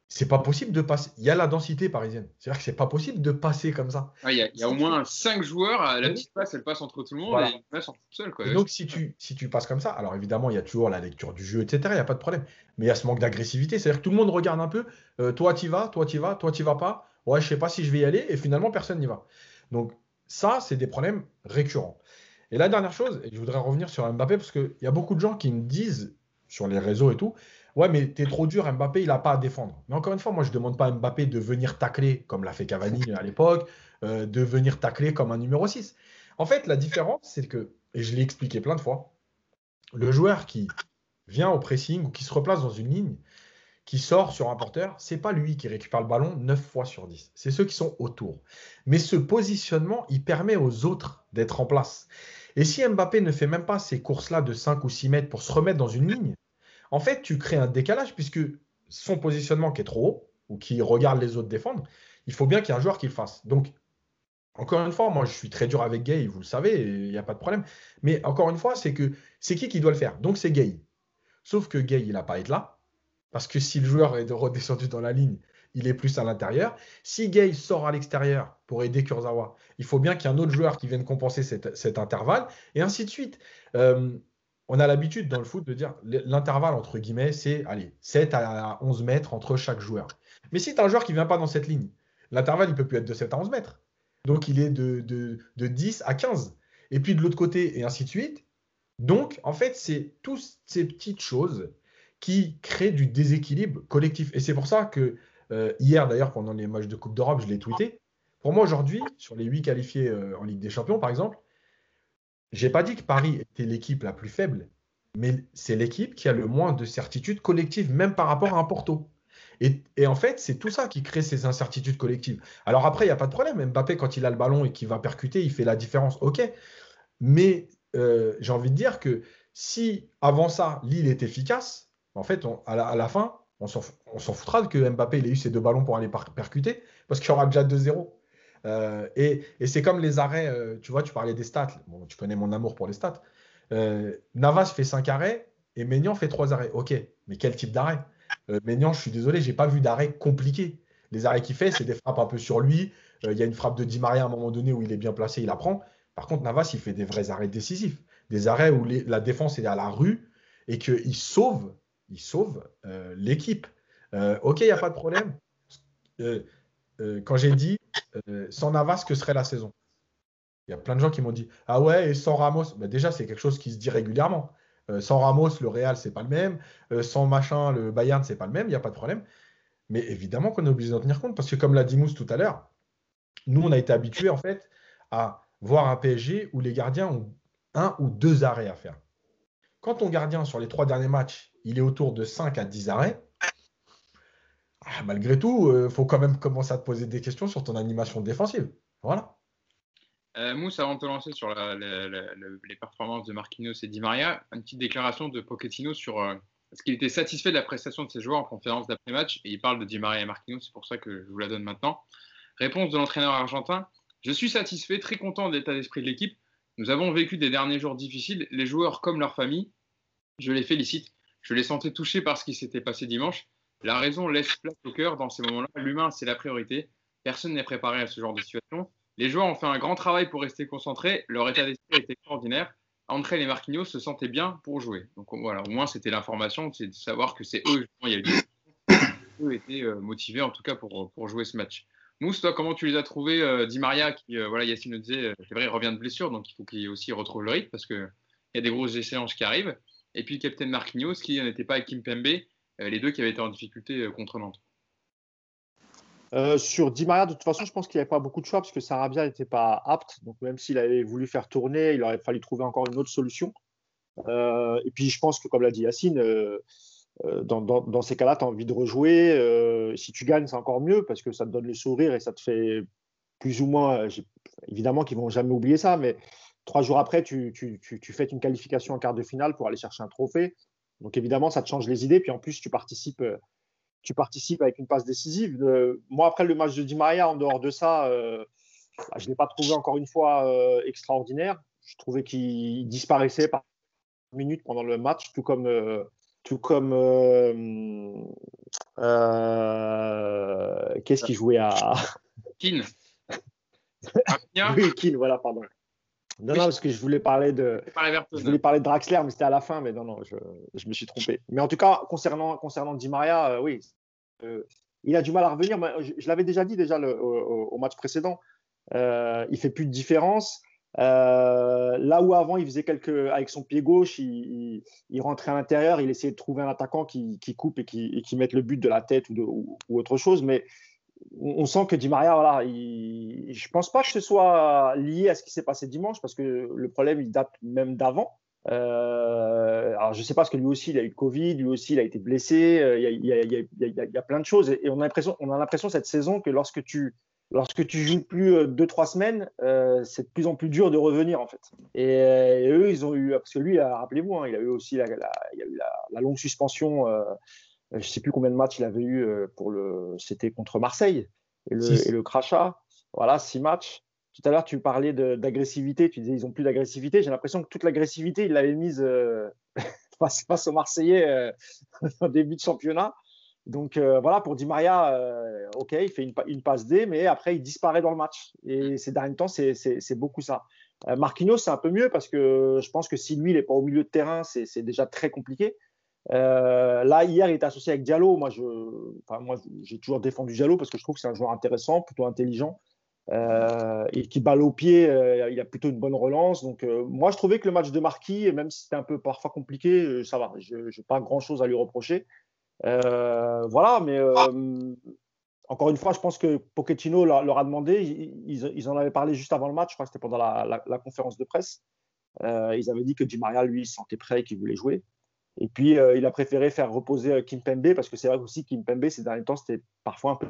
S3: c'est pas possible de passer. Il y a la densité parisienne. C'est-à-dire que c'est pas possible de passer comme ça.
S1: Il y, a au moins 5 joueurs. La petite passe, elle passe entre tout le monde et passe en tout seul. Quoi.
S3: donc, si tu, si tu passes comme ça, alors évidemment, il y a toujours la lecture du jeu, etc. Il n'y a pas de problème. Mais il y a ce manque d'agressivité. C'est-à-dire que tout le monde regarde un peu. Euh, toi, tu vas, toi, tu vas, toi, tu vas pas. Ouais, je sais pas si je vais y aller. Et finalement, personne n'y va. Donc, ça, c'est des problèmes récurrents. Et la dernière chose, et je voudrais revenir sur Mbappé, parce qu'il y a beaucoup de gens qui me disent sur les réseaux et tout, Ouais, mais t'es trop dur, Mbappé, il n'a pas à défendre. Mais encore une fois, moi, je ne demande pas à Mbappé de venir tacler comme l'a fait Cavani à l'époque, euh, de venir tacler comme un numéro 6. En fait, la différence, c'est que, et je l'ai expliqué plein de fois, le joueur qui vient au pressing ou qui se replace dans une ligne, qui sort sur un porteur, c'est pas lui qui récupère le ballon 9 fois sur 10. C'est ceux qui sont autour. Mais ce positionnement, il permet aux autres d'être en place. Et si Mbappé ne fait même pas ces courses-là de 5 ou 6 mètres pour se remettre dans une ligne, en fait, tu crées un décalage puisque son positionnement qui est trop haut ou qui regarde les autres défendre, il faut bien qu'il y ait un joueur qui le fasse. Donc, encore une fois, moi je suis très dur avec Gay, vous le savez, il n'y a pas de problème. Mais encore une fois, c'est que c'est qui qui doit le faire? Donc c'est Gay. Sauf que Gay, il n'a pas été là. Parce que si le joueur est redescendu dans la ligne, il est plus à l'intérieur. Si Gay sort à l'extérieur pour aider Kurzawa, il faut bien qu'il y ait un autre joueur qui vienne compenser cet, intervalle, et ainsi de suite. Euh, on a l'habitude dans le foot de dire l'intervalle entre guillemets, c'est allez, 7 à 11 mètres entre chaque joueur. Mais si tu as un joueur qui ne vient pas dans cette ligne, l'intervalle, il peut plus être de 7 à 11 mètres. Donc, il est de, de, 10 à 15. Et puis de l'autre côté, et ainsi de suite. Donc, en fait, c'est toutes ces petites choses qui créent du déséquilibre collectif. Et c'est pour ça que euh, hier, d'ailleurs, pendant les matchs de Coupe d'Europe, je l'ai tweeté. Pour moi, aujourd'hui, sur les 8 qualifiés euh, en Ligue des Champions, par exemple, j'ai pas dit que Paris était l'équipe la plus faible, mais c'est l'équipe qui a le moins de certitudes collectives, même par rapport à un Porto. Et, en fait, c'est tout ça qui crée ces incertitudes collectives. Alors après, il n'y a pas de problème. Mbappé, quand il a le ballon et qu'il va percuter, il fait la différence. OK. Mais euh, j'ai envie de dire que si avant ça, Lille est efficace, en fait, à, la, fin, on s'en foutra de que Mbappé ait eu ses deux ballons pour aller percuter, parce qu'il y aura déjà 2-0. Euh, et, c'est comme les arrêts, euh, tu vois, tu parlais des stats. Bon, tu connais mon amour pour les stats. Euh, Navas fait 5 arrêts et Maignan fait 3 arrêts. Ok, mais quel type d'arrêt? Maignan, je suis désolé, j'ai pas vu d'arrêt compliqué. Les arrêts qu'il fait, c'est des frappes un peu sur lui. Il y a une frappe de Di Maria à un moment donné où il est bien placé, il la prend. Par contre, Navas, il fait des vrais arrêts décisifs. Des arrêts où la défense est à la rue et qu'il sauve, il sauve l'équipe. ok, il n'y a pas de problème. quand j'ai dit euh, sans Navas, que serait la saison? Il y a plein de gens qui m'ont dit Ah ouais, et sans Ramos? Bah, Déjà, c'est quelque chose qui se dit régulièrement. Euh, sans Ramos, le Real, c'est pas le même. Euh, sans machin, le Bayern, c'est pas le même. Il n'y a pas de problème. Mais évidemment qu'on est obligé d'en tenir compte parce que, comme l'a dit Mousse tout à l'heure, nous, on a été habitués en fait à voir un PSG où les gardiens ont un ou deux arrêts à faire. Quand ton gardien, sur les trois derniers matchs, il est autour de 5 à 10 arrêts, ah, malgré tout, il euh, faut quand même commencer à te poser des questions sur ton animation défensive. Voilà.
S1: Euh, Mousse, avant de te lancer sur les performances de Marquinhos et Di Maria, une petite déclaration de Pochettino sur euh, ce qu'il était satisfait de la prestation de ses joueurs en conférence d'après-match? Et il parle de Di Maria et Marquinhos, c'est pour ça que je vous la donne maintenant. Réponse de l'entraîneur argentin Je suis satisfait, très content de l'état d'esprit de l'équipe. Nous avons vécu des derniers jours difficiles. Les joueurs, comme leur famille, je les félicite. Je les sentais touchés par ce qui s'était passé dimanche. La raison laisse place au cœur dans ces moments-là. L'humain, c'est la priorité. Personne n'est préparé à ce genre de situation. Les joueurs ont fait un grand travail pour rester concentrés. Leur état d'esprit était extraordinaire. André et Marquinhos se sentaient bien pour jouer. Donc voilà, au moins c'était l'information, c'est de savoir que c'est eux, il y a [COUGHS] étaient euh, motivés en tout cas pour, pour jouer ce match. Mousse, toi, comment tu les as trouvés euh, Di Maria, qui, euh, voilà, Yacine le disait, c'est vrai, il revient de blessure, donc il faut qu'il aussi retrouve le rythme parce qu'il y a des grosses échéances qui arrivent. Et puis le capitaine Marquinhos, qui n'était pas avec Kim Pembe, les deux qui avaient été en difficulté contre Nantes.
S2: Euh, sur Di Maria, de toute façon, je pense qu'il n'y avait pas beaucoup de choix parce que Sarabia n'était pas apte. Donc, même s'il avait voulu faire tourner, il aurait fallu trouver encore une autre solution. Euh, et puis, je pense que, comme l'a dit Yacine, euh, dans, ces cas-là, tu as envie de rejouer. si tu gagnes, c'est encore mieux parce que ça te donne le sourire et ça te fait plus ou moins. Évidemment qu'ils ne vont jamais oublier ça, mais trois jours après, tu, tu, tu, tu, fais une qualification en quart de finale pour aller chercher un trophée. Donc, évidemment, ça te change les idées. Puis, en plus, tu participes tu participes avec une passe décisive. moi, après le match de Di Maria, en dehors de ça, euh, bah, je ne l'ai pas trouvé encore une fois euh, extraordinaire. Je trouvais qu'il disparaissait par minute pendant le match, tout comme, euh, tout comme qu'est-ce qu'il jouait à?
S1: Keane. [LAUGHS]
S2: oui, Keane, voilà, pardon. Non, non, parce que je voulais parler de, je voulais parler de Draxler, mais c'était à la fin, mais non, non, je, je, me suis trompé. Mais en tout cas, concernant, concernant Di Maria, euh, oui, euh, il a du mal à revenir. Je, je l'avais déjà dit déjà le, au, match précédent. Euh, il fait plus de différence. Euh, là où avant, il faisait quelques, avec son pied gauche, il, il, rentrait à l'intérieur, il essayait de trouver un attaquant qui, qui coupe et qui, et qui, mette le but de la tête ou, de, ou, ou autre chose. Mais on sent que Di Maria, voilà, il, je pense pas que ce soit lié à ce qui s'est passé dimanche, parce que le problème, il date même d'avant. Euh, alors, je sais pas, parce que lui aussi, il a eu le Covid, lui aussi, il a été blessé. Il y a, plein de choses. Et on a l'impression, cette saison que lorsque tu, lorsque tu joues plus deux, trois semaines, euh, c'est de plus en plus dur de revenir, en fait. Et, eux, ils ont eu, parce que lui, rappelez-vous, il a eu aussi la, longue suspension. Euh, euh, je ne sais plus combien de matchs il avait eu euh, pour le. C'était contre Marseille et le, et le, crachat. Voilà, six matchs. Tout à l'heure, tu parlais d'agressivité. Tu disais ils n'ont plus d'agressivité. J'ai l'impression que toute l'agressivité, il l'avait mise euh, [LAUGHS] face, face, aux Marseillais [LAUGHS] au début de championnat. Donc voilà, pour Di Maria, ok, il fait une, une, passe D, mais après, il disparaît dans le match. Et ces derniers temps, c'est beaucoup ça. Marquinhos, c'est un peu mieux parce que je pense que si lui, il n'est pas au milieu de terrain, c'est déjà très compliqué. Euh, là, hier, il était associé avec Diallo. Moi, j'ai toujours défendu Diallo parce que je trouve que c'est un joueur intéressant, plutôt intelligent, euh, et qui balle au pied. Euh, il a plutôt une bonne relance. Donc, euh, moi, je trouvais que le match de Marquis, même si c'était un peu parfois compliqué, ça va. Je n'ai pas grand-chose à lui reprocher. voilà, mais encore une fois, je pense que Pochettino leur, a demandé. Ils, en avaient parlé juste avant le match. Je crois que c'était pendant la, conférence de presse. ils avaient dit que Di Maria, lui, se sentait prêt et qu'il voulait jouer. Et puis, euh, il a préféré faire reposer euh, Kim Pembe parce que c'est vrai aussi Kim Pembe, ces derniers temps, c'était parfois un peu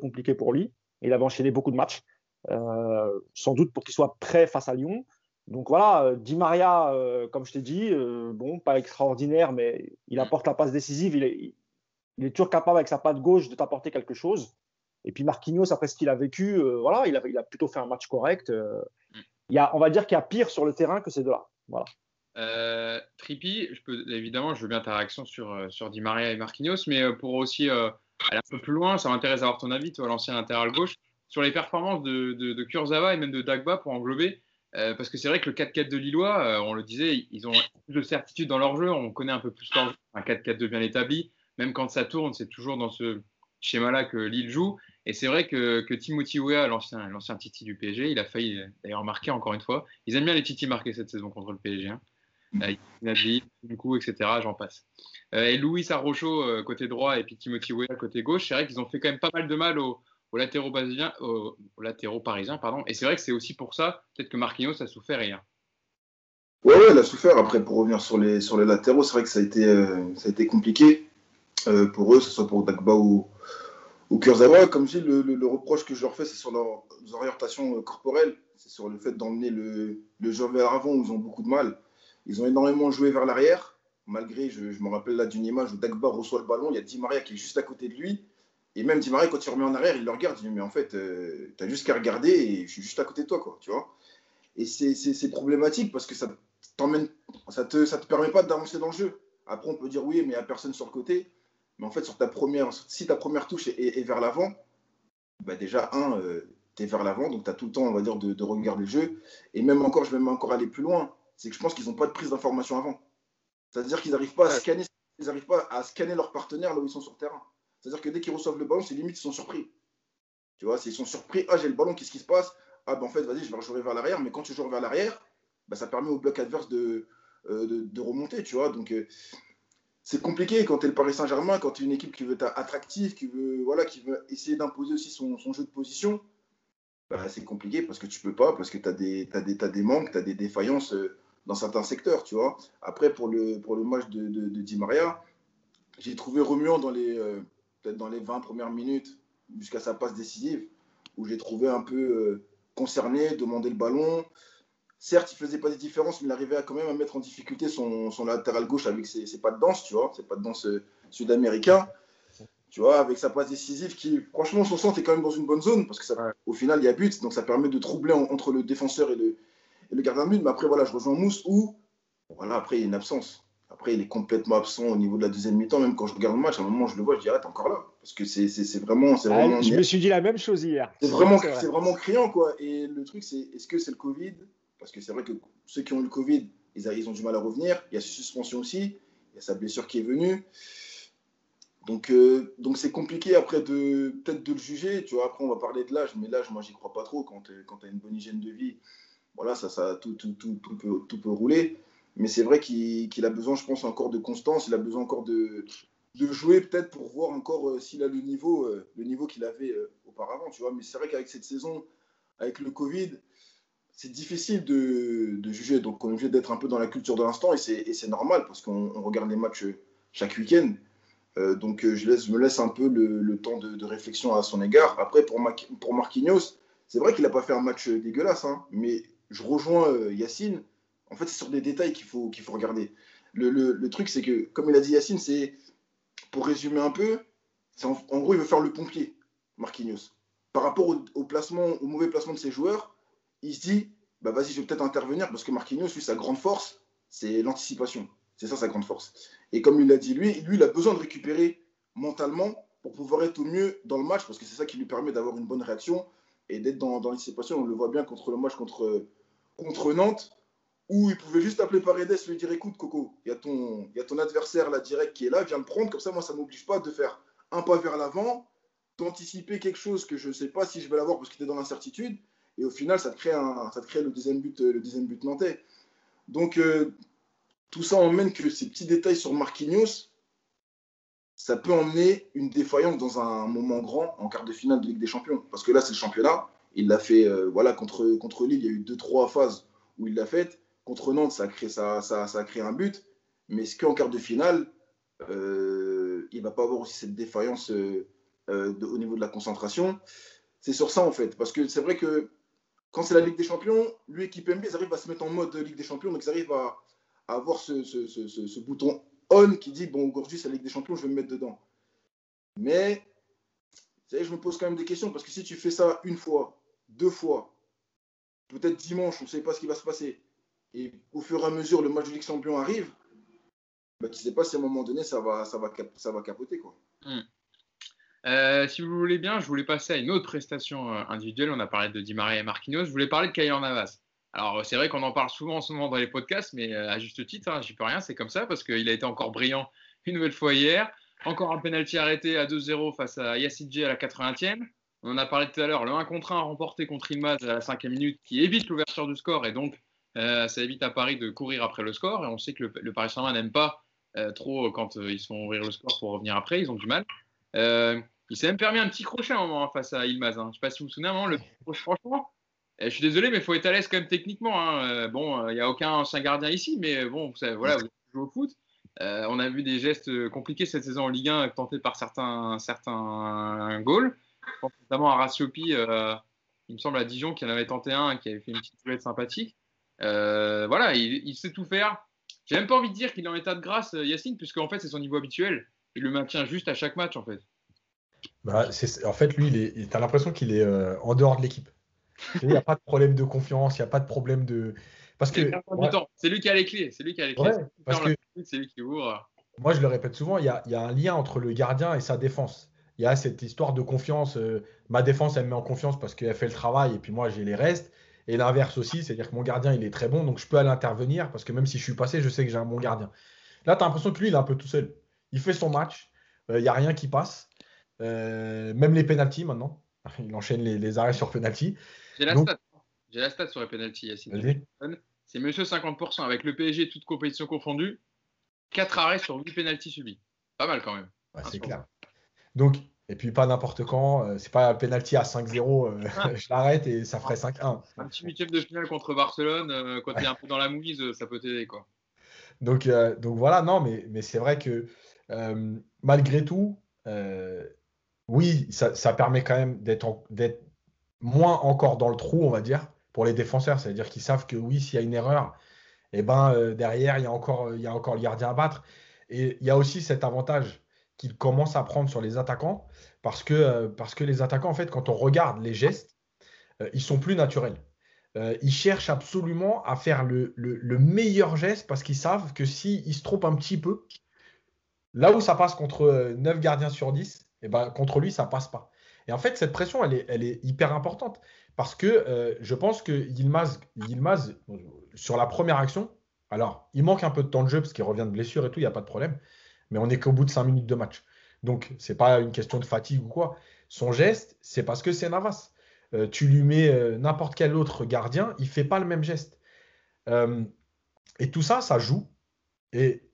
S2: compliqué pour lui. Il avait enchaîné beaucoup de matchs, euh, sans doute pour qu'il soit prêt face à Lyon. Donc voilà, Di Maria, comme je t'ai dit, bon, pas extraordinaire, mais il apporte la passe décisive. Il est, toujours capable avec sa patte gauche de t'apporter quelque chose. Et puis Marquinhos, après ce qu'il a vécu, voilà, il a, plutôt fait un match correct. Il y a, on va dire qu'il y a pire sur le terrain que ces deux-là. Voilà.
S1: Euh, Trippi, évidemment, je veux bien ta réaction sur, euh, sur Di Maria et Marquinhos, mais euh, pour aussi aller un peu plus loin, ça m'intéresse d'avoir ton avis, toi, l'ancien latéral gauche, sur les performances de, de, Kurzawa et même de Dagba pour englober. parce que c'est vrai que le 4-4 de Lillois, on le disait, ils ont plus de certitude dans leur jeu, on connaît un peu plus leur jeu, un 4-4-2 bien établi. Même quand ça tourne, c'est toujours dans ce schéma-là que Lille joue. Et c'est vrai que, que Timothy Weah, l'ancien Titi du PSG, il a failli d'ailleurs marquer encore une fois. Ils aiment bien les Titi marquer cette saison contre le PSG. Hein du coup, etc. J'en passe. Euh, et Louis Arrocho euh, côté droit et puis Timothy Weah côté gauche, c'est vrai qu'ils ont fait quand même pas mal de mal aux, aux, latéraux parisiens. Pardon. Et c'est vrai que c'est aussi pour ça, peut-être que Marquinhos a souffert hier.
S4: Ouais, ouais, il a souffert. Après, pour revenir sur les, latéraux, c'est vrai que ça a été, euh, compliqué pour eux, que ce soit pour Dagba ou, ou. Comme je dis, le, reproche que je leur fais, c'est sur leurs orientations corporelles. C'est sur le fait d'emmener le, le jeu vers l'avant où ils ont beaucoup de mal. Ils ont énormément joué vers l'arrière, malgré, je, me rappelle là d'une image où Dagba reçoit le ballon, il y a Di Maria qui est juste à côté de lui. Et même Di Maria, quand il remet en arrière, il le regarde, il dit Mais en fait, euh, tu as juste qu'à regarder et je suis juste à côté de toi, quoi, tu vois. Et c'est problématique parce que ça t'emmène, ça te, permet pas d'avancer dans le jeu. Après, on peut dire oui, mais il n'y a personne sur le côté. Mais en fait, sur ta première, si ta première touche est, vers l'avant, bah déjà, un, euh, tu es vers l'avant, donc tu as tout le temps, on va dire, de, regarder le jeu. Et même encore, je vais même encore aller plus loin, c'est que je pense qu'ils n'ont pas de prise d'information avant. C'est-à-dire qu'ils n'arrivent pas, à scanner, ils pas à scanner leurs partenaires là où ils sont sur le terrain. C'est-à-dire que dès qu'ils reçoivent le ballon, c'est limite, ils sont surpris. Tu vois, s'ils sont surpris, ah, j'ai le ballon, qu'est-ce qui se passe? Ah, ben en fait, vas-y, je vais jouer vers l'arrière, mais quand tu joues vers l'arrière, bah, ça permet au bloc adverse de, euh, de, remonter, tu vois. Donc, euh, c'est compliqué quand tu es le Paris Saint-Germain, quand tu es une équipe qui veut être attractive, qui veut, voilà, qui veut essayer d'imposer aussi son, jeu de position. Bah, c'est compliqué parce que tu peux pas, parce que tu as des manques, tu as des défaillances euh, dans certains secteurs, tu vois. Après, pour le, pour le match de, de, Di Maria, j'ai trouvé remuant dans les, peut-être dans les 20 premières minutes jusqu'à sa passe décisive, où j'ai trouvé un peu concerné, demander le ballon. Certes, il faisait pas des différences, mais il arrivait à quand même à mettre en difficulté son, latéral gauche avec ses, pas de danse, tu vois, ses pas de danse euh, sud-américain. Tu vois, avec sa passe décisive qui, franchement, son centre est quand même dans une bonne zone parce que ça, au final, il y a but, donc ça permet de troubler entre le défenseur et le, le gardien de but. Mais après, voilà, je rejoins Mousse où, voilà, après, il y a une absence. Après, il est complètement absent au niveau de la deuxième mi-temps. Même quand je regarde le match, à un moment, je le vois, je dis, ah, t'es encore là. Parce que c'est vraiment,
S2: ah, vraiment. je me suis dit la même chose hier.
S4: C'est vraiment, vraiment criant, quoi. Et le truc, c'est est-ce que c'est le Covid? Parce que c'est vrai que ceux qui ont eu le Covid, ils, ont du mal à revenir. Il y a sa suspension aussi. Il y a sa blessure qui est venue. Donc, euh, donc c'est compliqué après de peut-être de le juger. Tu vois, après on va parler de l'âge, mais l'âge, moi j'y crois pas trop. Quand, quand tu as une bonne hygiène de vie, voilà, ça, ça tout, tout, tout, tout peut, tout peut rouler. Mais c'est vrai qu'il a besoin, je pense, encore de constance. Il a besoin encore de, de jouer peut-être pour voir encore euh, s'il a le niveau, euh, le niveau qu'il avait auparavant. Tu vois, mais c'est vrai qu'avec cette saison, avec le Covid, c'est difficile de, juger. Donc, on est obligé d'être un peu dans la culture de l'instant et c'est normal parce qu'on regarde les matchs chaque week-end. Euh, donc, euh, je, laisse, me laisse un peu le, temps de, réflexion à son égard. Après, pour, pour Marquinhos, c'est vrai qu'il n'a pas fait un match dégueulasse, hein, mais je rejoins euh, Yacine. En fait, c'est sur des détails qu'il faut, faut regarder. Le, truc, c'est que, comme il a dit Yacine, c'est, pour résumer un peu, en, en, gros, il veut faire le pompier, Marquinhos. Par rapport au, placement, au mauvais placement de ses joueurs, il se dit, bah vas-y, je vais peut-être intervenir parce que Marquinhos, lui, sa grande force, c'est l'anticipation. C'est ça sa grande force. Et comme il l'a dit, lui, lui, il a besoin de récupérer mentalement pour pouvoir être au mieux dans le match parce que c'est ça qui lui permet d'avoir une bonne réaction et d'être dans, dans l'anticipation. On le voit bien contre le match contre, contre Nantes où il pouvait juste appeler Paredes, lui dire écoute Coco, il y, a ton, y a ton adversaire là direct qui est là, viens le prendre, comme ça moi ça ne m'oblige pas de faire un pas vers l'avant, d'anticiper quelque chose que je ne sais pas si je vais l'avoir parce qu'il est dans l'incertitude, et au final, ça te crée, un, ça crée le, deuxième but, le deuxième but nantais. Donc, euh, tout ça emmène que ces petits détails sur Marquinhos, ça peut emmener une défaillance dans un moment grand en quart de finale de Ligue des Champions. Parce que là, c'est le championnat. Il l'a fait euh, voilà, contre, contre Lille, il y a eu deux, trois phases où il l'a fait. Contre Nantes, ça a créé, un but. Mais est-ce qu'en quart de finale, euh, il ne va pas avoir aussi cette défaillance au niveau de la concentration? C'est sur ça, en fait. Parce que c'est vrai que quand c'est la Ligue des Champions, lui et Kipembe, ils arrivent à se mettre en mode Ligue des Champions, donc ils arrivent à, avoir ce, bouton on qui dit bon, aujourd'hui c'est la Ligue des Champions, je vais me mettre dedans. Mais, je me pose quand même des questions, parce que si tu fais ça une fois, deux fois, peut-être dimanche, on ne sait pas ce qui va se passer, et au fur et à mesure, le match de Ligue des Champions arrive, bah, tu ne sais pas si à un moment donné, ça va, ça va, ça va capoter. Quoi. Hmm.
S1: Euh, si vous voulez bien, je voulais passer à une autre prestation euh, individuelle. On a parlé de Di Maria et Marquinhos. Je voulais parler de Kylian Navas. Alors, c'est vrai qu'on en parle souvent en ce moment dans les podcasts, mais euh, à juste titre, hein, j'y peux rien, c'est comme ça, parce qu'il a été encore brillant une nouvelle fois hier. Encore un penalty arrêté à 2-0 face à Yassidje à la 80e. On en a parlé tout à l'heure, le 1 contre 1 remporté contre Ilmaz à la 5e minute, qui évite l'ouverture du score, et donc ça évite à Paris de courir après le score. Et on sait que le, Paris Saint-Germain n'aime pas trop quand ils sont ouvrir le score pour revenir après, ils ont du mal. Il s'est même permis un petit crochet un moment face à Ilmaz. Hein. Je ne sais pas si vous vous souvenez, un le franchement, je suis désolé, mais il faut être à l'aise quand même techniquement. Hein. Euh, bon, il euh, n'y a aucun ancien gardien ici, mais bon, vous savez, voilà, vous jouez au foot. Euh, on a vu des gestes compliqués cette saison en Ligue 1 tentés par certains, certains goals. notamment à Rassiopi, il me semble à Dijon, qui en avait tenté un, qui avait fait une petite boulette sympathique. voilà, il, sait tout faire. J'ai même pas envie de dire qu'il est en état de grâce, Yacine, puisque en fait, c'est son niveau habituel. Il le maintient juste à chaque match, en fait.
S3: Bah, en fait, lui, tu as l'impression qu'il est euh, en dehors de l'équipe. Il n'y a pas de problème de confiance, il n'y a pas de problème de.
S1: Parce que. C'est lui qui a les clés. C'est lui qui a les clés.
S3: parce que...
S1: C'est lui qui ouvre.
S3: moi, je le répète souvent, il y, a, un lien entre le gardien et sa défense. Il y a cette histoire de confiance. Euh, ma défense, elle me met en confiance parce qu'elle fait le travail et puis moi, j'ai les restes. Et l'inverse aussi, c'est-à-dire que mon gardien, il est très bon, donc je peux aller intervenir parce que même si je suis passé, je sais que j'ai un bon gardien. Là, tu as l'impression que lui, il est un peu tout seul. Il fait son match, il n'y a rien qui passe. même les pénalties maintenant. [LAUGHS] Il enchaîne les, arrêts sur penalty.
S1: J'ai la, stat. J'ai la stat sur les pénalties, C'est monsieur 50% avec le PSG, toute compétition confondue. 4 arrêts sur 8 pénalties subis. Pas mal quand même.
S3: c'est clair. Donc, et puis pas n'importe quand, euh, c'est pas un penalty à 5-0, euh, [LAUGHS] je l'arrête et ça ferait 5-1.
S1: Un petit huitième de finale contre Barcelone, euh, quand tu es un peu dans la mouise, ça peut t'aider quoi.
S3: Donc, donc voilà, non, mais, mais c'est vrai que malgré tout, oui, ça, permet quand même d'être moins encore dans le trou, on va dire, pour les défenseurs. C'est-à-dire qu'ils savent que oui, s'il y a une erreur, eh ben, euh, derrière, il y, a encore, il y a encore le gardien à battre. Et il y a aussi cet avantage qu'il commence à prendre sur les attaquants, parce que, euh, les attaquants, en fait, quand on regarde les gestes, euh, ils sont plus naturels. ils cherchent absolument à faire le, meilleur geste parce qu'ils savent que s'ils se trompent un petit peu, là où ça passe contre 9 gardiens sur 10, et eh ben, contre lui, ça passe pas. Et en fait, cette pression, elle est, hyper importante parce que euh, je pense que Yilmaz, sur la première action, alors il manque un peu de temps de jeu parce qu'il revient de blessure et tout, il n'y a pas de problème, mais on n'est qu'au bout de 5 minutes de match. Donc, ce n'est pas une question de fatigue ou quoi. Son geste, c'est parce que c'est Navas. Euh, tu lui mets euh, n'importe quel autre gardien, il ne fait pas le même geste. et tout ça, ça joue. Et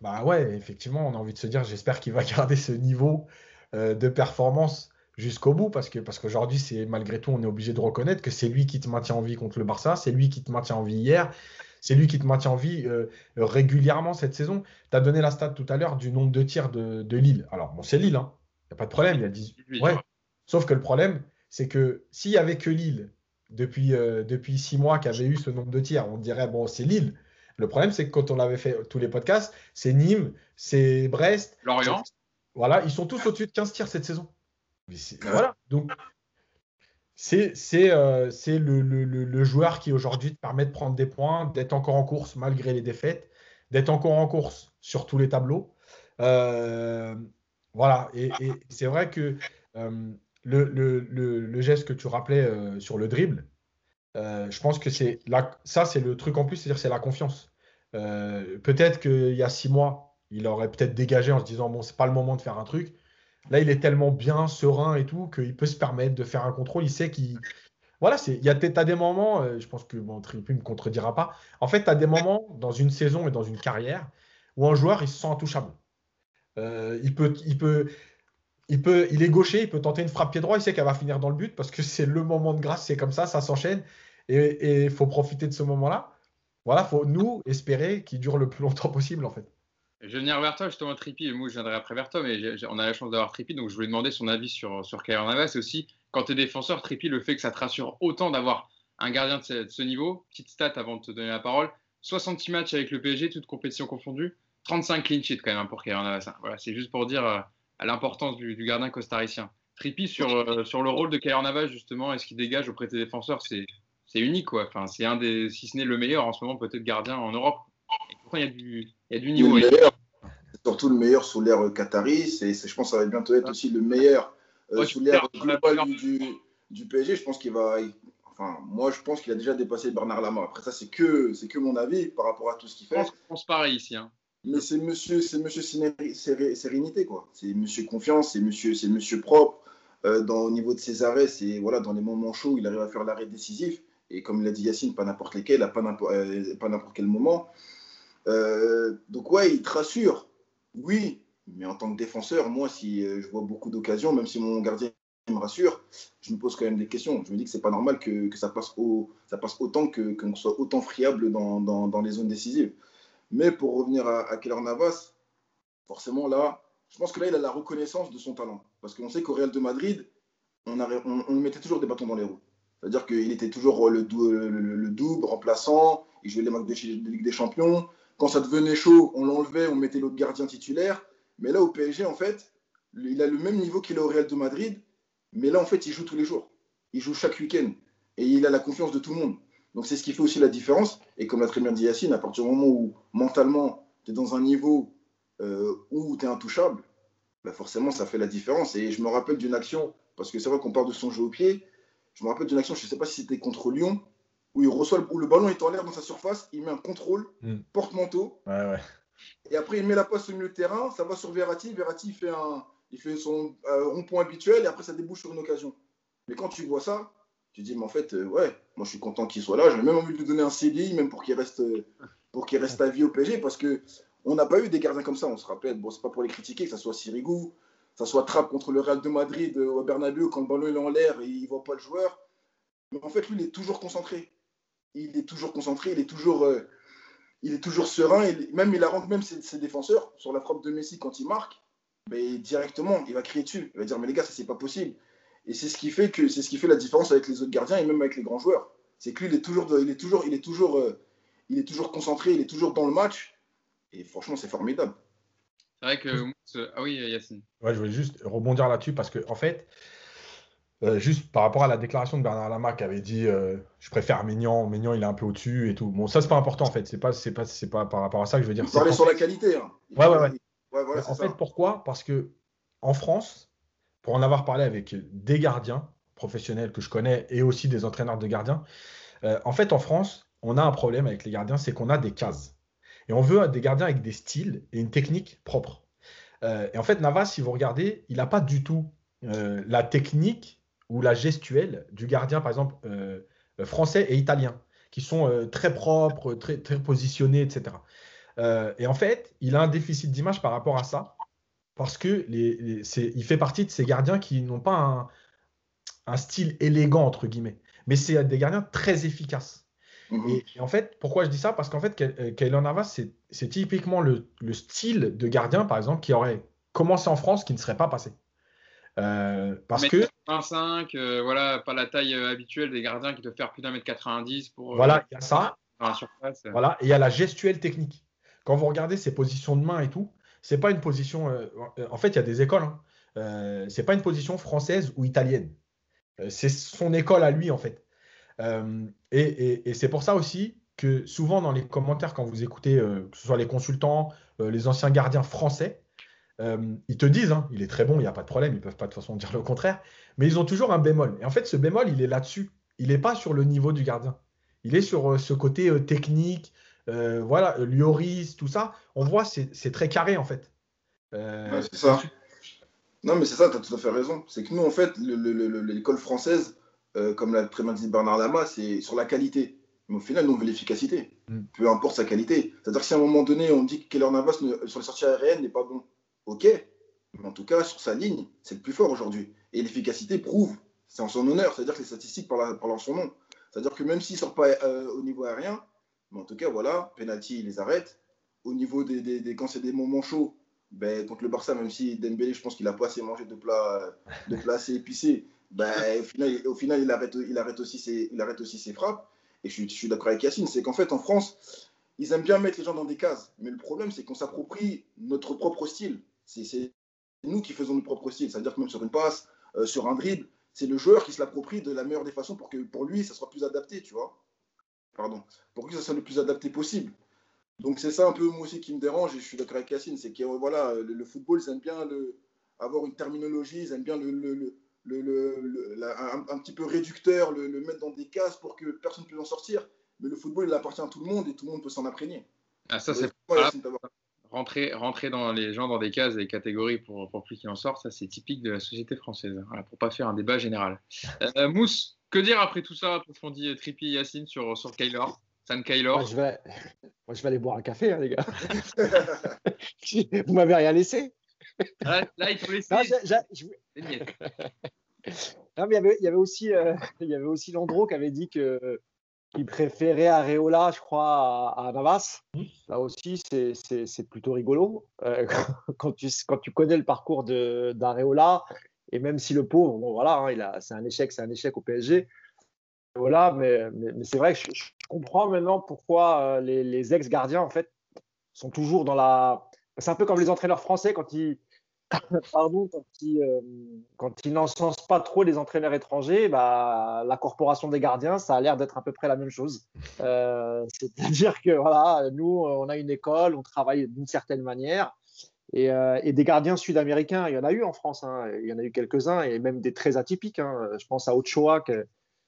S3: bah ouais, effectivement, on a envie de se dire, j'espère qu'il va [LAUGHS] garder ce niveau de performance jusqu'au bout parce que parce qu'aujourd'hui c'est malgré tout on est obligé de reconnaître que c'est lui qui te maintient en vie contre le Barça, c'est lui qui te maintient en vie hier, c'est lui qui te maintient en vie euh, régulièrement cette saison. Tu as donné la stat tout à l'heure du nombre de tirs de, Lille. Alors bon c'est Lille, il hein. n'y a pas de problème, il y a 18. Ouais. Sauf que le problème c'est que s'il y avait que Lille depuis euh, depuis six mois qui avait eu ce nombre de tirs, on dirait bon c'est Lille. Le problème c'est que quand on avait fait tous les podcasts, c'est Nîmes, c'est Brest,
S1: Lorient.
S3: Voilà, ils sont tous au-dessus de 15 tirs cette saison. Voilà, donc c'est euh, le, joueur qui aujourd'hui te permet de prendre des points, d'être encore en course malgré les défaites, d'être encore en course sur tous les tableaux. Euh, voilà, et, c'est vrai que euh, le, geste que tu rappelais sur le dribble, je pense que c'est ça, c'est le truc en plus, c'est-à-dire c'est la confiance. Peut-être qu'il y a six mois, il aurait peut-être dégagé en se disant bon, c'est pas le moment de faire un truc. Là, il est tellement bien, serein et tout, qu'il peut se permettre de faire un contrôle. Il sait qu'il. Voilà, il y a as des moments, euh, je pense que bon, Tripu ne me contredira pas. En fait, tu des moments dans une saison et dans une carrière où un joueur, il se sent intouchable. Euh, il, peut, il, peut, il, peut, il est gaucher, il peut tenter une frappe pied droit, il sait qu'elle va finir dans le but parce que [LAUGHS] c'est le moment de grâce, c'est comme ça, ça s'enchaîne. Et il faut profiter de ce moment-là. Voilà, faut nous espérer qu'il dure le plus longtemps possible en fait.
S1: Je vais venir vers toi, justement, Tripi, et moi je viendrai après vers toi, mais on a la chance d'avoir Tripi, donc je voulais demander son avis sur, sur Navas. Aussi, quand tu es défenseur, Tripi, le fait que ça te rassure autant d'avoir un gardien de ce, niveau. Petite stat avant de te donner la parole 66 matchs avec le PSG, toutes compétitions confondues, 35 clean sheets quand même pour Kylian Navas. Voilà, c'est juste pour dire euh, l'importance du, gardien costaricien. Tripi, sur, euh, sur le rôle de Kylian Navas, justement, et ce qu'il dégage auprès des défenseurs, c'est unique, quoi. Enfin, c'est un des, si ce n'est le meilleur en ce moment, peut-être gardien en Europe. il y a du, il y a du niveau
S4: surtout le meilleur sous l'ère Qatari. C'est, je pense que ça va bientôt être aussi le meilleur euh, sous l'ère globale du, du, PSG. Je pense qu'il va. Enfin, moi, je pense qu'il a déjà dépassé Bernard Lama. Après, ça, c'est que, c'est que mon avis par rapport à tout ce qu'il fait. Je
S1: pense pareil ici. Hein.
S4: Mais c'est monsieur, c'est monsieur sérénité, quoi. C'est monsieur confiance, c'est monsieur, c'est monsieur propre. Euh, dans, au niveau de ses arrêts, c'est voilà, dans les moments chauds, il arrive à faire l'arrêt décisif. Et comme l'a dit Yacine, pas n'importe lesquels, à pas n'importe, euh, pas n'importe quel moment. donc ouais, il te rassure. Oui, mais en tant que défenseur, moi, si euh, je vois beaucoup d'occasions, même si mon gardien me rassure, je me pose quand même des questions. Je me dis que c'est pas normal que, ça, passe au, ça passe autant que qu'on soit autant friable dans, dans, les zones décisives. Mais pour revenir à, à Keller Navas, forcément là, je pense que là, il a la reconnaissance de son talent. Parce qu'on sait qu'au Real de Madrid, on, on, mettait toujours des bâtons dans les roues. C'est-à-dire qu'il était toujours le, le, le, double, remplaçant, il jouait les matchs de Ligue des Champions, quand ça devenait chaud, on l'enlevait, on mettait l'autre gardien titulaire. Mais là, au PSG, en fait, il a le même niveau qu'il a au Real de Madrid. Mais là, en fait, il joue tous les jours. Il joue chaque week-end. Et il a la confiance de tout le monde. Donc, c'est ce qui fait aussi la différence. Et comme l'a très bien dit Yacine, à partir du moment où mentalement, tu es dans un niveau où tu es intouchable, bah forcément, ça fait la différence. Et je me rappelle d'une action, parce que c'est vrai qu'on parle de son jeu au pied, je me rappelle d'une action, je ne sais pas si c'était contre Lyon, où il reçoit où le ballon est en l'air dans sa surface, il met un contrôle, mm. porte-manteau. Et après, il met la passe au milieu de terrain, ça va sur Verratti. Verratti fait, un, il fait son euh, rond-point habituel et après, ça débouche sur une occasion. Mais quand tu vois ça, tu dis, mais en fait, euh, ouais, moi je suis content qu'il soit là. J'avais même envie de lui donner un CDI, même pour qu'il reste, pour qu'il reste à vie au PSG, parce que on n'a pas eu des gardiens comme ça. On se rappelle, bon, c'est pas pour les critiquer, que ce soit Sirigu, que ce soit Trapp contre le Real de Madrid au Bernabeu, quand le ballon est en l'air et il voit pas le joueur. Mais en fait, lui, il est toujours concentré il est toujours concentré, il est toujours, euh, il est toujours serein. Et même il arrange même ses, défenseurs sur la frappe de Messi quand il marque, mais directement, il va crier dessus. Il va dire mais les gars, ça c'est pas possible. Et c'est ce qui fait que c'est ce qui fait la différence avec les autres gardiens et même avec les grands joueurs. C'est que lui, il est toujours, il est toujours, il est toujours, euh, il est toujours concentré, il est toujours dans le match. Et franchement, c'est formidable.
S1: C'est vrai que ah oui, Yacine.
S3: Ouais, je voulais juste rebondir là-dessus parce que en fait, euh, juste par rapport à la déclaration de Bernard Lama qui avait dit euh, je préfère Maignan, Maignan il est un peu au-dessus et tout. Bon, ça c'est pas important en fait, c'est pas, c'est pas, c'est pas par rapport à ça que je veux dire.
S4: Parler sur la qualité. Hein.
S3: Ouais, ouais, ouais. en fait, pourquoi? Parce que en France, pour en avoir parlé avec des gardiens professionnels que je connais et aussi des entraîneurs de gardiens, euh, en fait en France, on a un problème avec les gardiens, c'est qu'on a des cases. Et on veut des gardiens avec des styles et une technique propre. et en fait, Navas, si vous regardez, il n'a pas du tout la technique ou la gestuelle du gardien, par exemple, euh, français et italien, qui sont euh, très propres, très, très positionnés, etc. Euh, et en fait, il a un déficit d'image par rapport à ça, parce que les, il fait partie de ces gardiens qui n'ont pas un, style élégant, entre guillemets, mais c'est des gardiens très efficaces. Mhm. Et, en fait, pourquoi je dis ça? Parce qu'en fait, Kaylor Navas, c'est typiquement le, le, style de gardien, par exemple, qui aurait commencé en France, qui ne serait pas passé. Euh, parce que
S1: 25, euh, voilà, pas la taille euh, habituelle des gardiens qui doivent faire plus d'un mètre 90 pour.
S3: Voilà, il y a ça. Voilà, et il y a la gestuelle technique. Quand vous regardez ses positions de main et tout, c'est pas une position. en fait, il y a des écoles. Hein. c'est pas une position française ou italienne. c'est son école à lui en fait. et, et c'est pour ça aussi que souvent dans les commentaires, quand vous écoutez, que ce soit les consultants, les anciens gardiens français, euh, ils te disent, hein, il est très bon, il n'y a pas de problème, ils ne peuvent pas de toute façon dire le contraire, mais ils ont toujours un bémol. Et en fait, ce bémol, il est là-dessus. Il n'est pas sur le niveau du gardien. Il est sur euh, ce côté euh, technique, voilà, Lloris, tout ça. On voit, c'est très carré en fait.
S4: c'est ça. Non, mais c'est ça, tu as tout à fait raison. C'est que nous, en fait, l'école française, comme l'a très bien dit Bernard Lama, c'est sur la qualité. Mais au final, nous, on veut l'efficacité. Mm. Peu importe sa qualité. C'est-à-dire que si à un moment donné, on dit que Keller Navas sur les sorties aériennes n'est pas bon, ok, mais en tout cas, sur sa ligne, c'est le plus fort aujourd'hui. Et l'efficacité prouve, c'est en son honneur, c'est-à-dire que les statistiques parlent, en son nom. C'est-à-dire que même s'il ne sort pas euh, au niveau aérien, mais en tout cas, voilà, penalty, il les arrête. Au niveau des, des, quand c'est des moments chauds, ben, contre le Barça, même si Dembélé, je pense qu'il n'a pas assez mangé de plats, de plats assez épicés, ben, au, final, au final, il, arrête, il, arrête aussi ses, il arrête aussi ses frappes. Et je, je suis d'accord avec Yacine, c'est qu'en fait, en France, ils aiment bien mettre les gens dans des cases. Mais le problème, c'est qu'on s'approprie notre propre style. C'est nous qui faisons notre propre style. C'est-à-dire que même sur une passe, euh, sur un dribble, c'est le joueur qui se l'approprie de la meilleure des façons pour que pour lui, ça soit plus adapté, tu vois. Pardon. Pour que ça soit le plus adapté possible. Donc c'est ça un peu moi aussi qui me dérange et je suis d'accord avec Cassine, c'est que voilà, le, football, ils aiment bien le, avoir une terminologie, ils aiment bien le, le un, petit peu réducteur, le, mettre dans des cases pour que personne ne puisse en sortir. Mais le football, il appartient à tout le monde et tout le monde peut s'en imprégner.
S1: Ah, ça, c'est rentrer, rentrer dans les gens dans des cases, des catégories pour, pour plus qu'ils en sortent, ça c'est typique de la société française. Voilà, pour pas faire un débat général. Euh, Mousse, que dire après tout ça, qu'on dit Trippy et Yacine sur, sur Kaylor San Kaylor?
S2: Moi je, vais, moi, je vais aller boire un café, hein, les gars. [LAUGHS] Vous m'avez rien laissé.
S1: là, il faut laisser. [LAUGHS]
S2: Non, mais il y avait, il y avait aussi, euh, [LAUGHS] il y avait aussi Landreau qui avait dit que il préférait Areola, je crois, à, Navas. Là aussi, c'est plutôt rigolo. Euh, [LAUGHS] quand, tu, quand tu connais le parcours d'Areola, et même si le pauvre, bon voilà, hein, c'est un échec, c'est un échec au PSG. Voilà, mais, mais, c'est vrai que je, comprends maintenant pourquoi euh, les, les ex-gardiens, en fait, sont toujours dans la. C'est un peu comme les entraîneurs français quand ils, [LAUGHS] pardon, quand ils, euh, quand pas trop les entraîneurs étrangers, bah, la corporation des gardiens, ça a l'air d'être à peu près la même chose. [LAUGHS] Euh, c'est-à-dire que voilà, nous, on a une école, on travaille d'une certaine manière. Et, euh, et des gardiens sud-américains, il y en a eu en France. hein. Il y en a eu quelques-uns et même des très atypiques. hein. Je pense à Ochoa qui,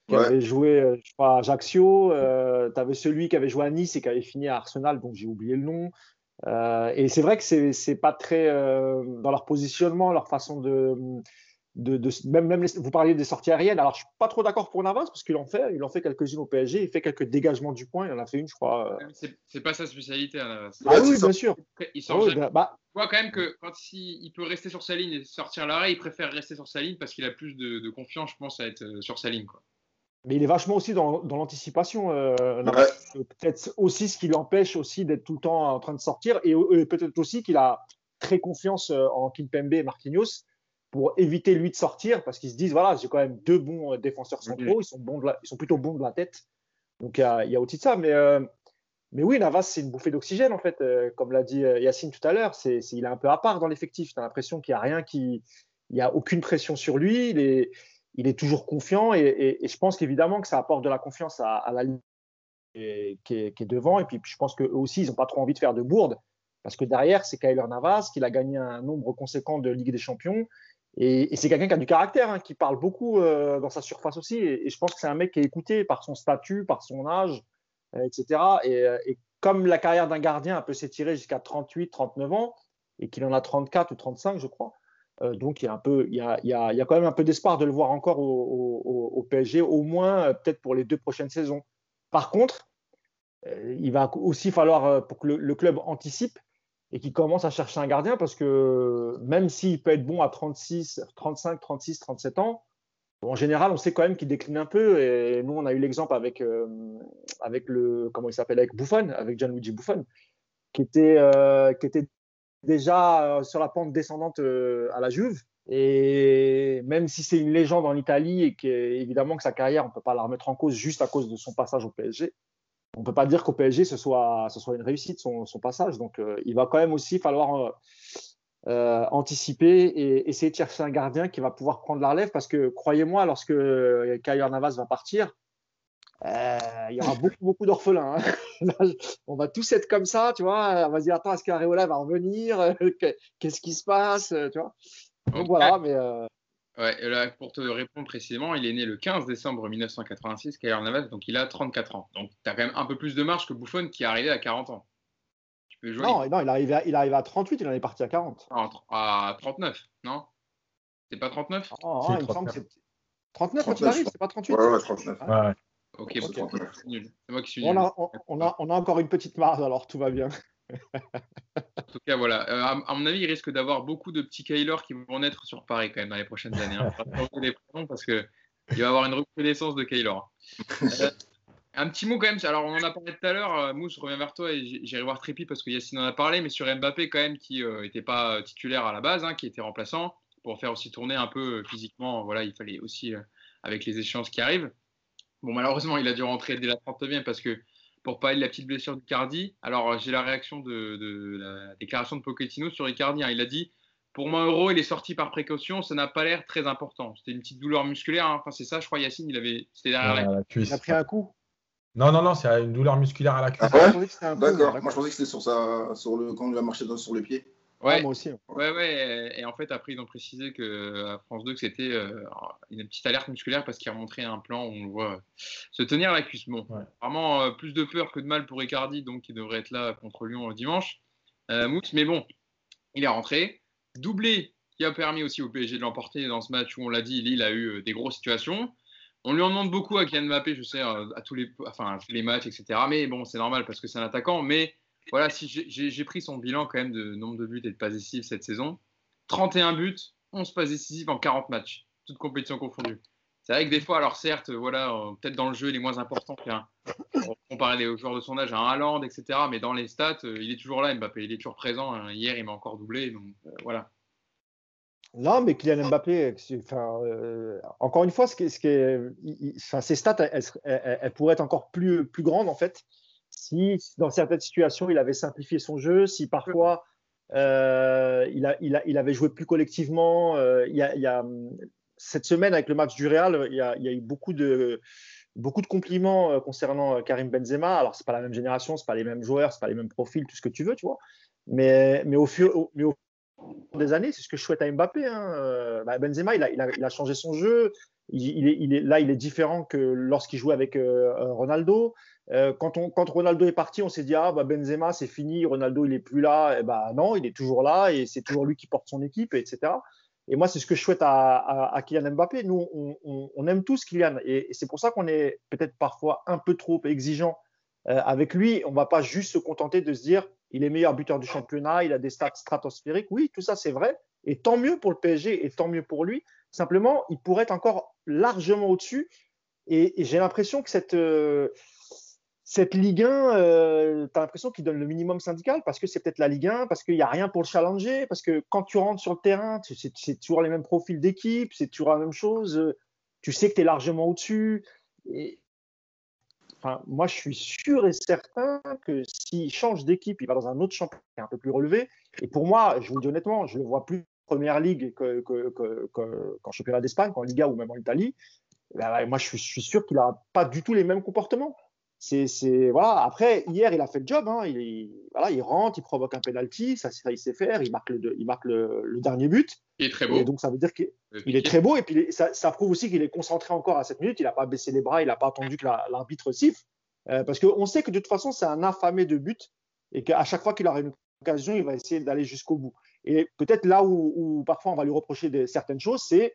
S2: qui
S4: Ouais.
S2: avait joué, euh, je crois, à Ajaccio. Tu avais celui qui avait joué à Nice et qui avait fini à Arsenal, dont j'ai oublié le nom. Euh, et c'est vrai que c'est c'est pas très euh, dans leur positionnement, leur façon de, de, de- même, même les- vous parliez des sorties aériennes. Alors je suis pas trop d'accord pour Navas parce qu'il en fait, il en fait quelques-unes au PSG. Il fait quelques dégagements du point. Il en a fait une, je crois. euh.
S1: C'est c'est pas sa spécialité, hein, Navas.
S2: Ah
S4: Ouais,
S2: oui, bien sûr.
S1: Il
S2: Ah
S1: sort
S2: oui,
S1: jamais.
S2: bah, bah,
S1: Je vois quand même que quand il, il peut rester sur sa ligne et sortir l'arrêt, il préfère rester sur sa ligne parce qu'il a plus de, de confiance, je pense, à être sur sa ligne. Quoi.
S2: Mais il est vachement aussi dans, dans l'anticipation. euh.
S4: Ouais.
S2: peut-être aussi ce qui lui empêche aussi d'être tout le temps en train de sortir et, et peut-être aussi qu'il a très confiance euh, en Kimpembe et Marquinhos pour éviter lui de sortir parce qu'ils se disent voilà j'ai quand même deux bons euh, défenseurs centraux ils sont bons de la- ils sont plutôt bons de la tête donc il y a, y a aussi de ça mais euh, mais oui Navas c'est une bouffée d'oxygène en fait euh, comme l'a dit euh, Yacine tout à l'heure c'est il est un peu à part dans l'effectif tu as l'impression qu'il y a rien qui il y a aucune pression sur lui il est il est toujours confiant et, je pense qu'évidemment que ça apporte de la confiance à, la ligne qui, est, devant. Et puis, je pense qu'eux aussi, ils n'ont pas trop envie de faire de bourde. Parce que derrière, c'est Kyler Navas, qui a gagné un nombre conséquent de Ligue des Champions. Et, c'est quelqu'un qui a du caractère, hein, qui parle beaucoup euh, dans sa surface aussi. Et, je pense que c'est un mec qui est écouté par son statut, par son âge, euh, etc. Et, euh, et comme la carrière d'un gardien peut s'étirer jusqu'à 38, 39 ans, et qu'il en a 34 ou 35, je crois, donc il y, a un peu, il, y a, il, y a, il y a quand même un peu d'espoir de le voir encore au, au, PSG, au moins euh, peut-être pour les deux prochaines saisons. Par contre, euh, il va aussi falloir euh, pour que le, club anticipe et qu'il commence à chercher un gardien parce que même s'il peut être bon à 36, 35, 36, 37 ans, en général, on sait quand même qu'il décline un peu. Et nous, on a eu l'exemple avec, euh, avec le comment il s'appelle avec Buffon, avec Gianluigi Buffon, qui était, euh, qui était déjà euh, sur la pente descendante euh, à la Juve. Et même si c'est une légende en Italie et qu'évidemment que sa carrière, on ne peut pas la remettre en cause juste à cause de son passage au PSG, on ne peut pas dire qu'au PSG, ce soit, ce soit une réussite, son, passage. Donc, euh, il va quand même aussi falloir anticiper et essayer de chercher un gardien qui va pouvoir prendre la relève parce que, croyez-moi, lorsque Kyler Navas va partir, il y aura beaucoup, beaucoup d'orphelins. Hein. [LAUGHS] on va tous être comme ça, tu vois. On va se dire, attends, est-ce qu'Areola va revenir? Qu'est-ce qui se passe? Tu vois Donc
S1: Okay.
S2: voilà, mais. Euh...
S1: Ouais, là, pour te répondre précisément, il est né le 15 décembre 1986, Kyler Navas, donc il a 34 ans. Donc tu as quand même un peu plus de marge que Buffon qui est arrivé à 40 ans.
S2: Tu peux jouer. Non, non il, arrivait à, il arrivait à 38, il en est parti à 40.
S1: Ah, à 39, non? C'est pas 39
S2: oh, oh, il me semble que c'est 39, 39 quand il arrive, c'est pas 38
S4: Ouais, ouais, 39.
S3: Ouais, ouais.
S1: Ok, okay. c'est nul. C'est moi qui suis
S2: on
S1: nul.
S2: a, on, a, on a encore une petite marge, alors tout va bien. [LAUGHS]
S1: en tout cas, voilà. Euh, à, à, mon avis, il risque d'avoir beaucoup de petits Kyler qui vont naître sur Paris quand même dans les prochaines années. Hein. parce que il va avoir une recrudescence de Kyler. Euh, un petit mot quand même. Alors, on en a parlé tout à l'heure. Euh, Mousse, je reviens vers toi et j'irai voir Trépi parce que Yacine en a parlé, mais sur Mbappé quand même qui n'était pas titulaire à la base, hein, qui était remplaçant pour faire aussi tourner un peu physiquement. Voilà, il fallait aussi avec les échéances qui arrivent. Bon, malheureusement, il a dû rentrer dès la 39e parce que pour parler de la petite blessure d'Icardi, alors j'ai la réaction de, de, la déclaration de Pochettino sur Icardi. Hein. Il a dit pour moi, Euro, il est sorti par précaution, ça n'a pas l'air très important. C'était une petite douleur musculaire. Hein. Enfin, c'est ça, je crois, Yacine, il avait. C'était derrière
S3: Ouais,
S1: la...
S3: la cuisse.
S2: Il a pris un coup.
S3: Non, non, non, c'est une douleur musculaire à la cuisse.
S4: Ah ouais
S2: coup,
S4: D'accord. Moi, je pensais que c'était sur, sa... sur le... quand il a marché sur le pied.
S2: Ah,
S1: Ouais,
S2: moi aussi.
S1: ouais, ouais. Et en fait, après, ils ont précisé que à France 2 que c'était euh, une petite alerte musculaire parce qu'il a montré un plan où on le voit euh, se tenir la cuisse. Bon,
S3: Ouais.
S1: vraiment euh, plus de peur que de mal pour Icardi, donc il devrait être là contre Lyon euh, dimanche. Euh, Mousse, mais bon, il est rentré. Doublé qui a permis aussi au PSG de l'emporter dans ce match où on l'a dit, Lille a eu euh, des grosses situations. On lui en demande beaucoup à Kylian Mbappé, je sais, euh, à tous les, enfin, à tous les matchs, etc. Mais bon, c'est normal parce que c'est un attaquant. Mais voilà, si j'ai- pris son bilan quand même de nombre de buts et de passes décisives cette saison. 31 buts, 11 passes décisives en 40 matchs, toutes compétitions confondues. C'est vrai que des fois, alors certes, voilà, euh, peut-être dans le jeu, il est moins important qu'un. Comparé aux joueurs de son âge, à un Haaland, etc. Mais dans les stats, euh, il est toujours là, Mbappé. Il est toujours présent. hein. Hier, il m'a encore doublé. Donc euh, voilà.
S2: Non, mais Kylian Mbappé, encore une fois, ce qui est, ce est- ses stats, elles pourraient être encore plus, plus grandes en fait, si dans certaines situations il avait simplifié son jeu, si parfois euh, il, a, il, a- il avait joué plus collectivement. euh, il y a, il y a, cette semaine avec le match du Real, il y a, il y a eu beaucoup de beaucoup de compliments euh, concernant Karim Benzema. Alors c'est pas la même génération, c'est pas les mêmes joueurs, c'est pas les mêmes profils, tout ce que tu veux, tu vois. Mais, mais au fur, mais au des années. C'est ce que je souhaite à Mbappé. Hein. Bah, Benzema, il a, il, a, changé son jeu. Il, il, est, là, il est différent que lorsqu'il jouait avec Ronaldo. Quand, on, quand, Ronaldo est parti, on s'est dit ah bah Benzema c'est fini, Ronaldo il est plus là. Et eh bah non, il est toujours là et c'est toujours lui qui porte son équipe, etc. Et moi, c'est ce que je souhaite à, Kylian Mbappé. Nous, on, aime tous Kylian. Et, c'est pour ça qu'on est peut-être parfois un peu trop exigeant euh, avec lui. On ne va pas juste se contenter de se dire il est meilleur buteur du championnat, il a des stats stratosphériques. Oui, tout ça, c'est vrai. Et tant mieux pour le PSG et tant mieux pour lui. Simplement, il pourrait être encore largement au-dessus. Et, j'ai l'impression que cette. Euh, cette Ligue 1, euh, tu as l'impression qu'il donne le minimum syndical parce que c'est peut-être la Ligue 1, parce qu'il n'y a rien pour le challenger, parce que quand tu rentres sur le terrain, c'est toujours les mêmes profils d'équipe, c'est toujours la même chose, euh, tu sais que tu es largement au-dessus. Et... Enfin, moi, je suis sûr et certain que s'il change d'équipe, il va dans un autre championnat un peu plus relevé. Et pour moi, je vous le dis honnêtement, je le vois plus en première ligue qu'en que, que, championnat d'Espagne, qu'en Liga ou même en Italie. Ben, moi, je suis, je suis sûr qu'il n'a pas du tout les mêmes comportements c'est voilà. Après, hier, il a fait le job. Hein. Il, voilà, il rentre, il provoque un penalty, ça, il sait faire. Il marque le, il marque le, dernier but.
S1: Il est très beau. Et
S2: donc ça veut dire qu'il est très beau et puis ça, ça, prouve aussi qu'il est concentré encore à cette minute. Il n'a pas baissé les bras, il n'a pas attendu que l'arbitre siffle, euh, parce qu'on sait que de toute façon c'est un affamé de but et qu'à chaque fois qu'il aura une occasion, il va essayer d'aller jusqu'au bout. Et peut-être là où, où, parfois on va lui reprocher de, certaines choses, c'est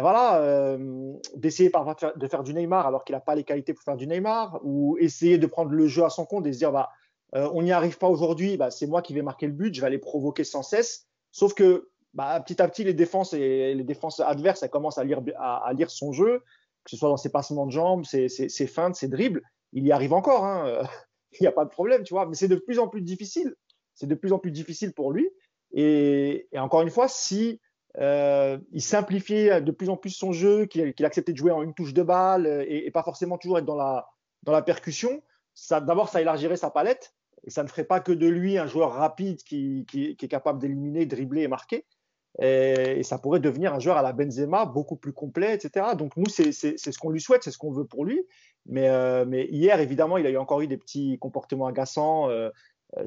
S2: voilà, euh, d'essayer de faire du Neymar alors qu'il n'a pas les qualités pour faire du Neymar, ou essayer de prendre le jeu à son compte et se dire bah, euh, on n'y arrive pas aujourd'hui, bah, c'est moi qui vais marquer le but, je vais aller provoquer sans cesse. Sauf que bah, petit à petit, les défenses et les défenses adverses, commencent à lire, à, lire son jeu, que ce soit dans ses passements de jambes, ses, ses, feintes, ses dribbles. Il y arrive encore, hein, [LAUGHS] il n'y a pas de problème, tu vois, mais c'est de plus en plus difficile. C'est de plus en plus difficile pour lui. Et encore une fois, si euh, il simplifiait de plus en plus son jeu, qu'il acceptait de jouer en une touche de balle euh, et, pas forcément toujours être dans la, dans la percussion. D'abord, ça élargirait sa palette et ça ne ferait pas que de lui un joueur rapide qui, est capable d'éliminer, dribbler et marquer. Et, ça pourrait devenir un joueur à la Benzema beaucoup plus complet, etc. Donc nous, c'est ce qu'on lui souhaite, c'est ce qu'on veut pour lui. Mais, euh, mais, hier, évidemment, il a eu encore eu des petits comportements agaçants.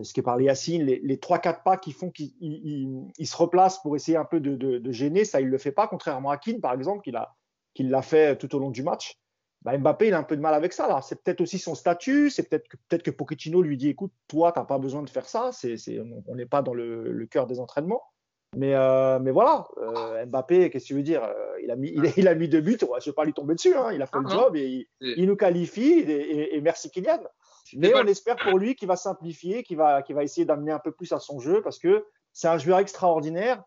S2: Ce qui est par Yacine, les, les 3-4 pas qui font qu'il se replace pour essayer un peu de, gêner, ça il ne le fait pas, contrairement à Keane par exemple, qui l'a fait tout au long du match. Bah, Mbappé, il a un peu de mal avec ça. C'est peut-être aussi son statut, c'est peut-être que, peut que Pochettino lui dit écoute, toi, tu n'as pas besoin de faire ça, on n'est pas dans le, cœur des entraînements. Mais, euh, mais voilà, euh, Mbappé, qu'est-ce que tu veux dire il a, mis, il, a, mis deux buts, je ne vais pas lui tomber dessus, hein. il a fait le ah, job et il, nous qualifie et, et merci Kylian. Mais on espère pour lui qu'il va simplifier, qu'il va, va essayer d'amener un peu plus à son jeu parce que c'est un joueur extraordinaire.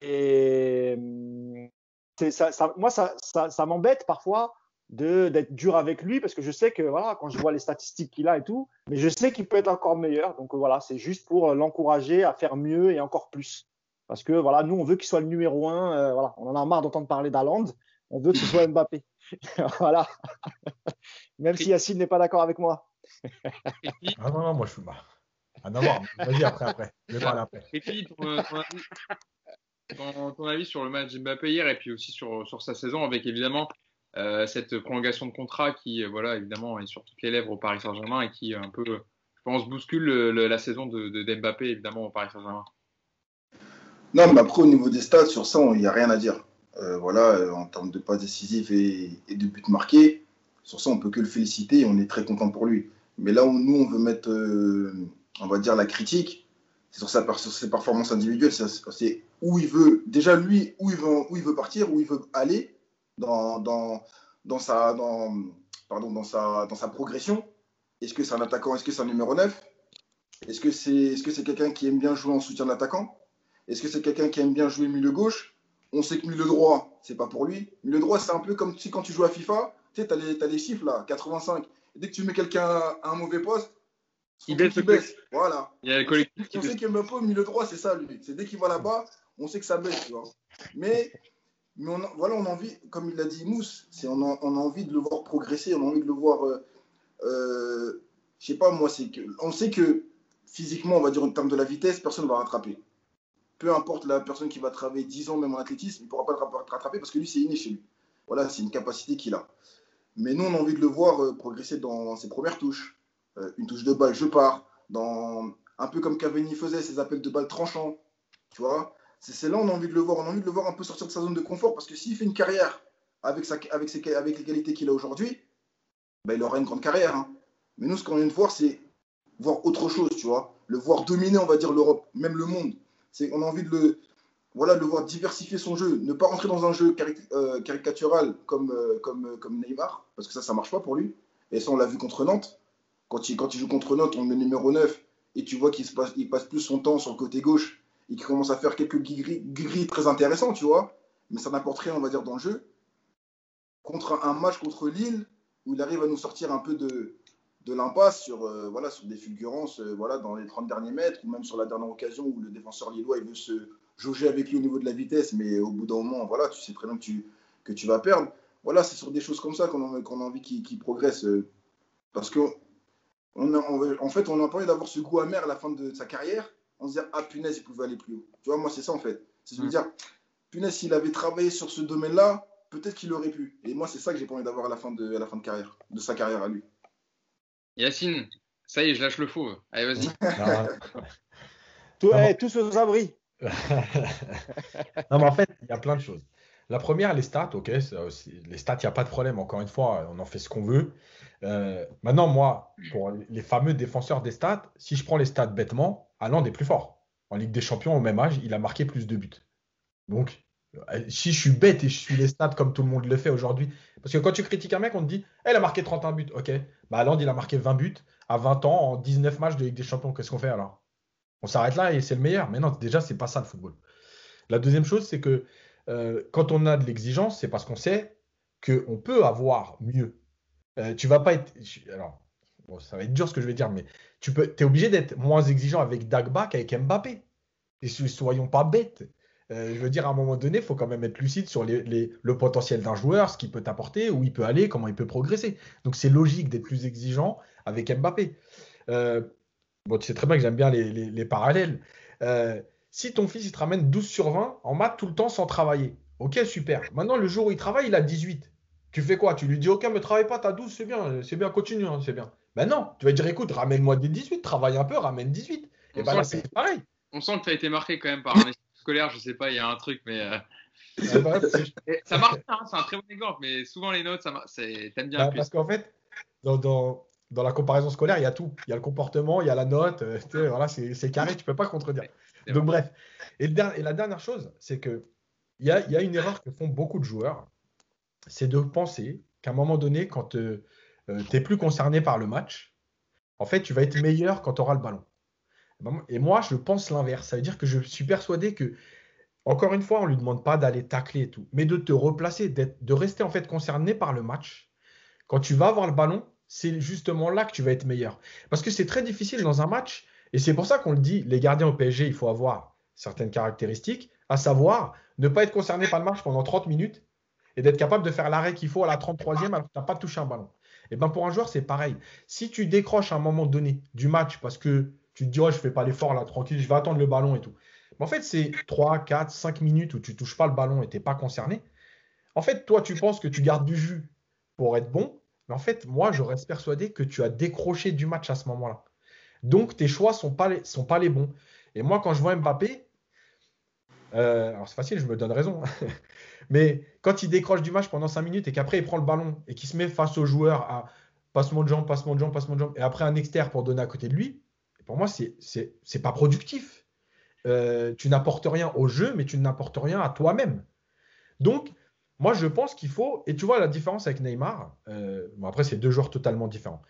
S2: Et ça, moi, ça, ça, m'embête parfois d'être dur avec lui parce que je sais que voilà, quand je vois les statistiques qu'il a et tout, mais je sais qu'il peut être encore meilleur. Donc voilà, c'est juste pour l'encourager à faire mieux et encore plus. Parce que voilà, nous, on veut qu'il soit le numéro un. Euh, voilà, on en a marre d'entendre parler d'Aland. On veut que ce soit Mbappé. [LAUGHS] voilà. [LAUGHS] Même si Yacine n'est pas d'accord avec moi
S3: ah non, non, moi je suis. Bah, ah non, vas-y après, après. Je vais parler après.
S1: Et puis, ton, avis sur le match Mbappé hier et puis aussi sur, sur sa saison avec évidemment euh, cette prolongation de contrat qui, euh, voilà, évidemment, est sur toutes les lèvres au Paris Saint-Germain et qui un peu, je pense, bouscule la saison de, de Mbappé évidemment au Paris Saint-Germain.
S4: Non, mais après, au niveau des stats, sur ça, il n'y a rien à dire. Euh, voilà, en termes de pas décisifs et, et, de buts marqués, sur ça, on peut que le féliciter et on est très content pour lui. Mais là où nous, on veut mettre, euh, on va dire, la critique, c'est sur, sur ses performances individuelles. C'est où il veut, déjà lui, où il veut, où il veut partir, où il veut aller dans, dans, dans, sa, dans, pardon, dans, sa, dans sa progression. Est-ce que c'est un attaquant Est-ce que c'est un numéro 9 Est-ce que c'est est -ce c'est quelqu'un qui aime bien jouer en soutien d'attaquant? Est-ce que c'est quelqu'un qui aime bien jouer milieu gauche? On sait que milieu droit, c'est pas pour lui. Milieu droit, c'est un peu comme si quand tu joues à FIFA, tu sais, tu as, les chiffres là, 85. Dès que tu mets quelqu'un à un mauvais poste,
S1: il baisse.
S4: baisse. Voilà.
S1: Il y a le collectif
S4: on sait qu'Mbappé au milieu droit, c'est ça lui. C'est dès qu'il va là-bas, on sait que ça baisse. Tu vois. Mais, mais on voilà, on a envie, comme il l'a dit Mousse, c'est on a, on a, envie de le voir progresser, on a envie de le voir. Euh, euh, je sais pas, moi, c'est que. On sait que physiquement, on va dire en termes de la vitesse, personne ne va rattraper. Peu importe la personne qui va travailler 10 ans, même en athlétisme, il ne pourra pas le rattraper parce que lui, c'est inné chez lui. Voilà, c'est une capacité qu'il a. Mais nous, on a envie de le voir euh, progresser dans ses premières touches. Euh, une touche de balle, je pars. Dans, un peu comme Cavani faisait, ses appels de balle tranchants. Tu C'est là on a envie de le voir. On a envie de le voir un peu sortir de sa zone de confort parce que s'il fait une carrière avec, les qualités qu'il a aujourd'hui, ben, il aura une grande carrière. Hein. Mais nous, ce qu'on vient de voir, c'est voir autre chose, tu vois. Le voir dominer, on va dire, l'Europe, même le monde. On a envie de le, voilà, le voir diversifier son jeu, ne pas rentrer dans un jeu euh, caricatural comme, euh, comme, euh, comme Neymar, parce que ça, ça marche pas pour lui. Et ça, on l'a vu contre Nantes. Quand il, quand il joue contre Nantes, on met numéro 9, et tu vois qu'il se passe, passe plus son temps sur le côté gauche, et qu'il commence à faire quelques gris très intéressants, tu vois. Mais ça n'apporte rien, on va dire, dans le jeu. Contre un match contre Lille, où il arrive à nous sortir un peu de, de l'impasse sur, voilà, sur des fulgurances voilà, dans les 30 derniers mètres, ou même sur la dernière occasion où le défenseur lillois il veut se jauger avec lui au niveau de la vitesse, mais au bout d'un moment, voilà, tu sais très bien que tu, que tu vas perdre. Voilà, c'est sur des choses comme ça qu'on a, a, envie qu'il progresse. Euh, parce que on a, en fait, on a pas envie d'avoir ce goût amer à la fin de sa carrière, en se disant Ah punaise, il pouvait aller plus haut. Tu vois, moi, c'est ça en fait. C'est de me mm. dire Punaise, s'il avait travaillé sur ce domaine-là, peut-être qu'il aurait pu. Et moi, c'est ça que j'ai pas envie d'avoir à la fin de, à la fin de carrière, de sa carrière à lui.
S1: Yacine, ça y est, je lâche le faux. Allez, vas-y. [LAUGHS]
S2: Tout, hey, tous aux abris. [LAUGHS]
S3: non, mais en fait, il y a plein de choses. La première, les stats, ok, les stats, il n'y a pas de problème. Encore une fois, on en fait ce qu'on veut. Euh, maintenant, moi, pour les fameux défenseurs des stats, si je prends les stats bêtement, Allende est plus fort. En Ligue des Champions, au même âge, il a marqué plus de buts. Donc, euh, si je suis bête et je suis les stats comme tout le monde le fait aujourd'hui, parce que quand tu critiques un mec, on te dit, elle a marqué 31 buts. Ok, bah Allende, il a marqué 20 buts à 20 ans en 19 matchs de Ligue des Champions. Qu'est-ce qu'on fait alors? On s'arrête là et c'est le meilleur. Mais non, déjà, c'est pas ça le football. La deuxième chose, c'est que euh, quand on a de l'exigence, c'est parce qu'on sait qu'on peut avoir mieux. Euh, tu vas pas être. Alors, ça va être dur ce que je vais dire, mais tu peux, es obligé d'être moins exigeant avec Dagba qu'avec Mbappé. Et soyons pas bêtes. Euh, je veux dire, à un moment donné, il faut quand même être lucide sur le potentiel d'un joueur, ce qu'il peut apporter, où il peut aller, comment il peut progresser. Donc c'est logique d'être plus exigeant avec Mbappé. Bon, tu sais très bien que j'aime bien les, parallèles. Euh, si ton fils il te ramène 12 sur 20 en maths tout le temps sans travailler, ok, super. Maintenant, le jour où il travaille, il a 18. Tu fais quoi? Tu lui dis, ok, ne travaille pas, t'as 12, c'est bien, c'est bien, continue, hein, c'est bien. Ben non, tu vas dire, écoute, ramène-moi des 18, travaille un peu, ramène 18. Et ben là, c'est pareil.
S1: On sent que tu as été marqué quand même par un scolaire, je sais pas, il y a un truc, mais. Euh, ça marche, hein, c'est un très bon exemple, mais souvent les notes, ça t'aimes bien.
S3: Bah, parce qu'en fait, dans, dans, dans, la comparaison scolaire, il y a tout. Il y a le comportement, il y a la note, euh, voilà, c'est carré, tu peux pas contredire. Donc bref. Et, et, la dernière chose, c'est que il y a, y a, une erreur que font beaucoup de joueurs, c'est de penser qu'à un moment donné, quand tu n'es plus concerné par le match, en fait, tu vas être meilleur quand tu auras le ballon. Et moi, je pense l'inverse. Ça veut dire que je suis persuadé que, encore une fois, on ne lui demande pas d'aller tacler et tout, mais de te replacer, de rester en fait concerné par le match. Quand tu vas avoir le ballon, c'est justement là que tu vas être meilleur. Parce que c'est très difficile dans un match, et c'est pour ça qu'on le dit, les gardiens au PSG, il faut avoir certaines caractéristiques, à savoir ne pas être concerné par le match pendant 30 minutes et d'être capable de faire l'arrêt qu'il faut à la 33e alors que tu n'as pas touché un ballon. Et ben pour un joueur, c'est pareil. Si tu décroches à un moment donné du match parce que tu te dis, oh, je fais pas l'effort là, tranquille, je vais attendre le ballon et tout. Mais en fait, c'est 3, 4, 5 minutes où tu touches pas le ballon et tu n'es pas concerné. En fait, toi, tu penses que tu gardes du jus pour être bon. En fait, moi, je reste persuadé que tu as décroché du match à ce moment-là. Donc, tes choix ne sont, pas les, bons. Et moi, quand je vois Mbappé, euh, alors c'est facile, je me donne raison. [LAUGHS] mais quand il décroche du match pendant 5 minutes et qu'après il prend le ballon et qu'il se met face au joueur à passement de jambe, passement de jambe, passement de jambe, et après un externe pour donner à côté de lui, pour moi, c'est pas productif. Euh, tu n'apportes rien au jeu, mais tu n'apportes rien à toi-même. Donc, moi, je pense qu'il faut. Et tu vois, la différence avec Neymar, euh, bon, après, c'est deux joueurs totalement différents.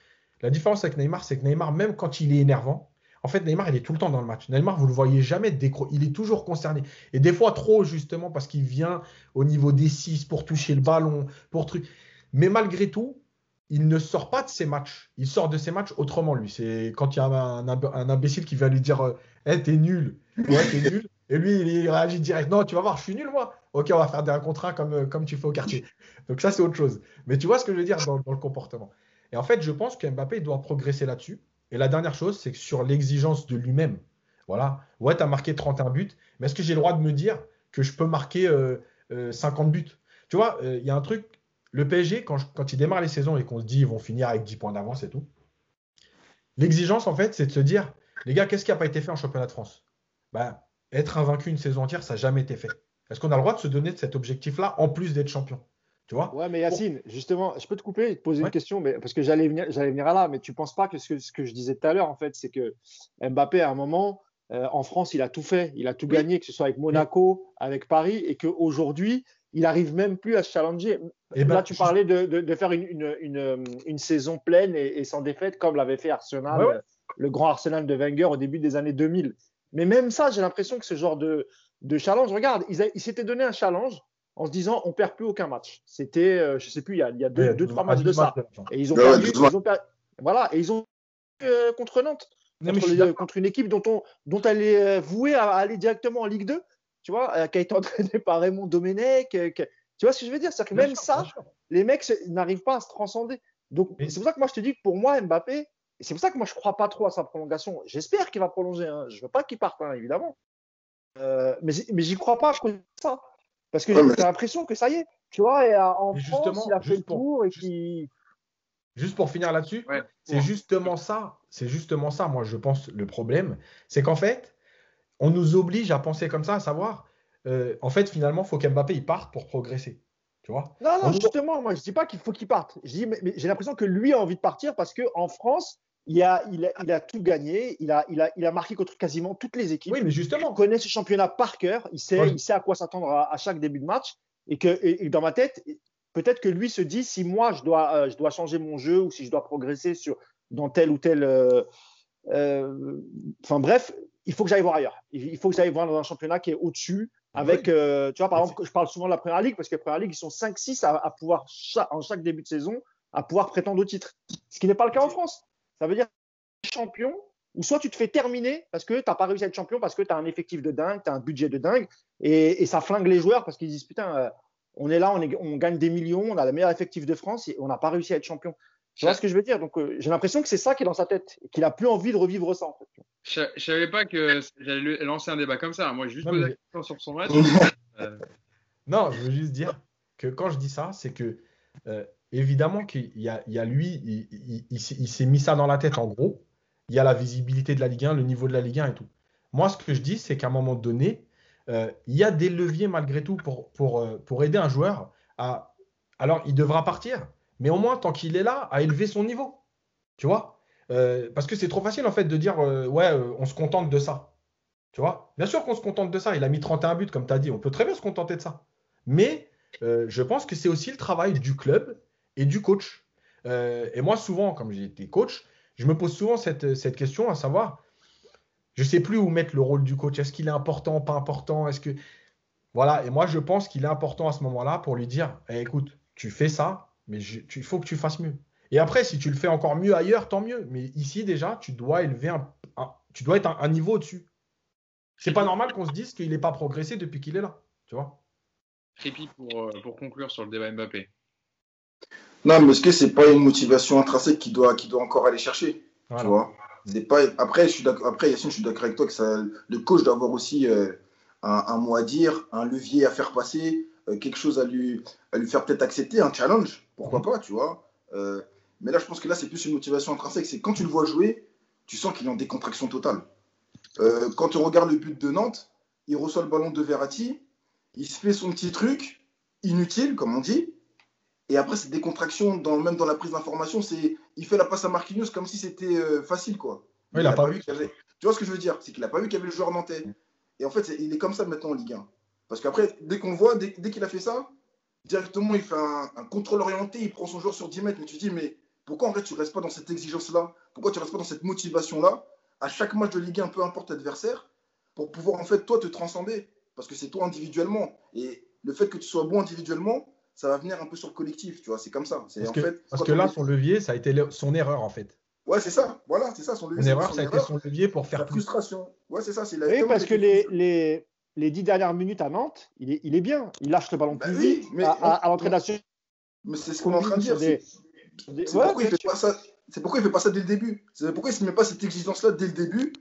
S3: La différence avec Neymar, c'est que Neymar, même quand il est énervant, en fait, Neymar, il est tout le temps dans le match. Neymar, vous ne le voyez jamais décro Il est toujours concerné. Et des fois, trop, justement, parce qu'il vient au niveau des 6 pour toucher le ballon, pour truc. Mais malgré tout, il ne sort pas de ses matchs. Il sort de ses matchs autrement, lui. C'est quand il y a un, imbécile qui vient lui dire euh, hey, t'es nul. Ouais, t'es nul. Et lui, il réagit direct Non, tu vas voir, je suis nul, moi. Ok, on va faire des contrats comme, euh, comme tu fais au quartier. [LAUGHS] Donc, ça, c'est autre chose. Mais tu vois ce que je veux dire dans, le comportement. Et en fait, je pense que Mbappé doit progresser là-dessus. Et la dernière chose, c'est que sur l'exigence de lui-même. Voilà. Ouais, tu as marqué 31 buts. Mais est-ce que j'ai le droit de me dire que je peux marquer 50 euh, buts? Tu vois, il y a un truc le PSG, quand, quand il démarre les saisons et qu'on se dit ils vont finir avec 10 points d'avance et tout, l'exigence, en fait, c'est de se dire les gars, qu'est-ce qui n'a pas été fait en championnat de France? Ben, être invaincu une saison entière, ça n'a jamais été fait. Est-ce qu'on a le droit de se donner cet objectif-là en plus d'être champion? Tu vois?
S2: Ouais, mais Yacine, justement, je peux te couper et te poser une question, mais, parce que j'allais venir, j'allais venir à là, mais tu ne penses pas que ce, que ce, que je disais tout à l'heure, en fait, c'est que Mbappé, à un moment, euh, en France, il a tout fait, il a tout gagné, que ce soit avec Monaco, avec Paris, et qu'aujourd'hui, il n'arrive même plus à se challenger. Et ben, Là, tu parlais de, de, de faire une, une, une, une, saison pleine et, et, sans défaite, comme l'avait fait Arsenal,
S3: ouais, ouais.
S2: le grand Arsenal de Wenger au début des années 2000. Mais même ça, j'ai l'impression que ce genre de, de challenge, regarde, ils, ils s'étaient donné un challenge en se disant on perd plus aucun match. C'était, euh, je sais plus, il y a, il y a deux,
S3: Ouais,
S2: deux, trois matchs de ça. Et ils ont
S4: Ouais,
S2: perdu. ils ont per- Voilà, et ils ont euh, contre Nantes,
S3: Non, mais je
S2: contre, les- contre une équipe dont, on, dont elle est euh, vouée à aller directement en Ligue 2, tu vois, euh, qui a été [LAUGHS] entraînée par Raymond Domenech. euh, tu vois ce que je veux dire? C'est-à-dire que
S3: Bien
S2: même
S3: sûr,
S2: ça, les mecs n'arrivent pas à se transcender. Donc,
S3: Mais-
S2: c'est pour ça que moi, je te dis que pour moi, Mbappé, et c'est pour ça que moi, je crois pas trop à sa prolongation. J'espère qu'il va prolonger. Hein. Je veux pas qu'il parte, hein, évidemment. Euh, mais mais j'y crois pas de ça. Parce que j'ai l'impression que ça y est. Tu vois, et, euh, en France,
S3: justement,
S2: il a fait le
S3: pour-
S2: tour et
S3: juste-
S2: qu'il.
S3: Juste pour finir là-dessus,
S1: Ouais.
S3: c'est justement ça, c'est justement ça, moi je pense, le problème, c'est qu'en fait, on nous oblige à penser comme ça, à savoir, euh, en fait, finalement, il faut qu'Mbappé il parte pour progresser. Tu vois?
S2: Non, non,
S3: On-
S2: justement, moi, je dis pas qu'il faut qu'il parte. Je dis, mais, mais j'ai l'impression que lui a envie de partir parce qu'en France, il a, il, a, il a tout gagné. Il a, il, a, il a marqué contre quasiment toutes les équipes.
S3: Oui, mais
S2: Il
S3: justement,
S2: connaît ce championnat par cœur. Il sait, il à quoi s'attendre à, à chaque début de match. Et que et, et dans ma tête, peut-être que lui se dit si moi, je dois, euh, je dois changer mon jeu ou si je dois progresser sur, dans tel ou tel. euh, euh, Enfin, bref, il faut que j'aille voir ailleurs. Il il faut que j'aille voir dans un championnat qui est au-dessus. Avec,
S3: Oui.
S2: tu vois, par exemple, je parle souvent de la première ligue parce que la première ligue, ils sont 5-6 à, à pouvoir, en chaque début de saison, à pouvoir prétendre au titre. Ce qui n'est pas le cas en France. Ça veut dire champion, ou soit tu te fais terminer parce que tu n'as pas réussi à être champion, parce que tu as un effectif de dingue, tu as un budget de dingue, et, et ça flingue les joueurs parce qu'ils disent Putain, euh, on est là, on, est- on gagne des millions, on a le meilleur effectif de France, et on n'a pas réussi à être champion. Tu vois ce que je veux dire? Donc, euh, j'ai l'impression que c'est ça qui est dans sa tête, et qu'il a plus envie de revivre ça, en fait.
S1: Je je savais pas que j'allais lancer un débat comme ça. Moi, j'ai juste posé la question sur son match. [LAUGHS] Euh,
S3: non, je veux juste dire que quand je dis ça, c'est que euh, évidemment qu'il y a, lui, il, s'est- mis ça dans la tête en gros. Il y a la visibilité de la Ligue 1, le niveau de la Ligue 1 et tout. Moi, ce que je dis, c'est qu'à un moment donné, euh, il y a des leviers malgré tout euh, pour aider un joueur à. Alors, il devra partir, mais au moins, tant qu'il est là, à élever son niveau. Tu vois? Euh, Parce que c'est trop facile, en fait, de dire ouais, on se contente de ça. Tu vois? Bien sûr qu'on se contente de ça. Il a mis 31 buts, comme tu as dit. On peut très bien se contenter de ça. Mais je pense que c'est aussi le travail du club et du coach. Euh, et moi, souvent, comme j'ai été coach, je me pose souvent cette, question à savoir, je ne sais plus où mettre le rôle du coach. Est-ce qu'il est important, pas important? Est-ce que voilà. Et moi, je pense qu'il est important à ce moment-là pour lui dire, Eh, écoute, tu fais ça, mais il faut que tu fasses mieux. Et après, si tu le fais encore mieux ailleurs, tant mieux. Mais ici, déjà, tu dois élever un, tu dois être un, un niveau au-dessus. C'est pas normal qu'on se dise qu'il n'est pas progressé depuis qu'il est là. Tu vois
S1: Crépi pour, euh, pour conclure sur le débat Mbappé.
S4: Non, mais est-ce que c'est pas une motivation intrinsèque qu'il doit, qu'il doit encore aller chercher
S3: Voilà.
S4: Tu vois? C'est pas... Après, je suis d'accord... Après, Yacine, je suis d'accord avec toi que ça... le coach doit avoir aussi euh, un, un mot à dire, un levier à faire passer, euh, quelque chose à lui, à lui faire peut-être accepter, un challenge, pourquoi
S3: Mhm.
S4: pas, tu vois? Euh, mais là, je pense que là, c'est plus une motivation intrinsèque. C'est quand tu le vois jouer, tu sens qu'il est en décontraction totale. Quand on regarde le but de Nantes, il reçoit le ballon de Verratti, il se fait son petit truc, inutile, comme on dit. Et après, cette décontraction, dans, même dans la prise d'information, c'est il fait la passe à Marquinhos comme si c'était euh, facile, quoi.
S3: Il a pas vu.
S4: avait- Tu vois ce que je veux dire? C'est qu'il n'a pas vu qu'il y avait le joueur nantais. Et en fait, il est comme ça maintenant en Ligue 1. Parce qu'après, dès qu'on voit, dès, dès qu'il a fait ça, directement, il fait un, un contrôle orienté, il prend son joueur sur 10 mètres. Mais tu te dis, mais pourquoi en fait tu restes pas dans cette exigence-là? Pourquoi tu restes pas dans cette motivation-là? À chaque match de Ligue 1, peu importe l'adversaire, pour pouvoir en fait, toi, te transcender. Parce que c'est toi individuellement. Et le fait que tu sois bon individuellement, ça va venir un peu sur le collectif, tu vois, c'est comme ça. C'est
S3: Parce
S4: en
S3: que,
S4: fait,
S3: parce
S4: quand
S3: que
S4: on
S3: là,
S4: est-
S3: son levier, ça a été son erreur en fait.
S4: Ouais, c'est ça, voilà, c'est ça, son levier.
S3: Son
S4: c'est
S3: erreur,
S4: son
S3: ça a été son levier pour faire plus.
S4: frustration. Ouais, c'est ça, c'est la
S2: Oui, parce que les, les, les dix dernières minutes à Nantes, il est, il est bien. Il lâche le ballon
S4: Bah
S2: plus
S4: oui,
S2: vite
S4: mais
S2: à,
S4: on-
S2: à, à l'entrée nationale.
S4: Mais c'est ce qu'on est en train de dire.
S2: des-
S4: c'est-
S2: sur des-
S4: C'est
S2: Ouais,
S4: pourquoi il
S2: bien
S4: fait
S2: sûr.
S4: pas ça. C'est pourquoi il fait pas ça dès le début. C'est pourquoi il se met pas cette exigence-là dès le début.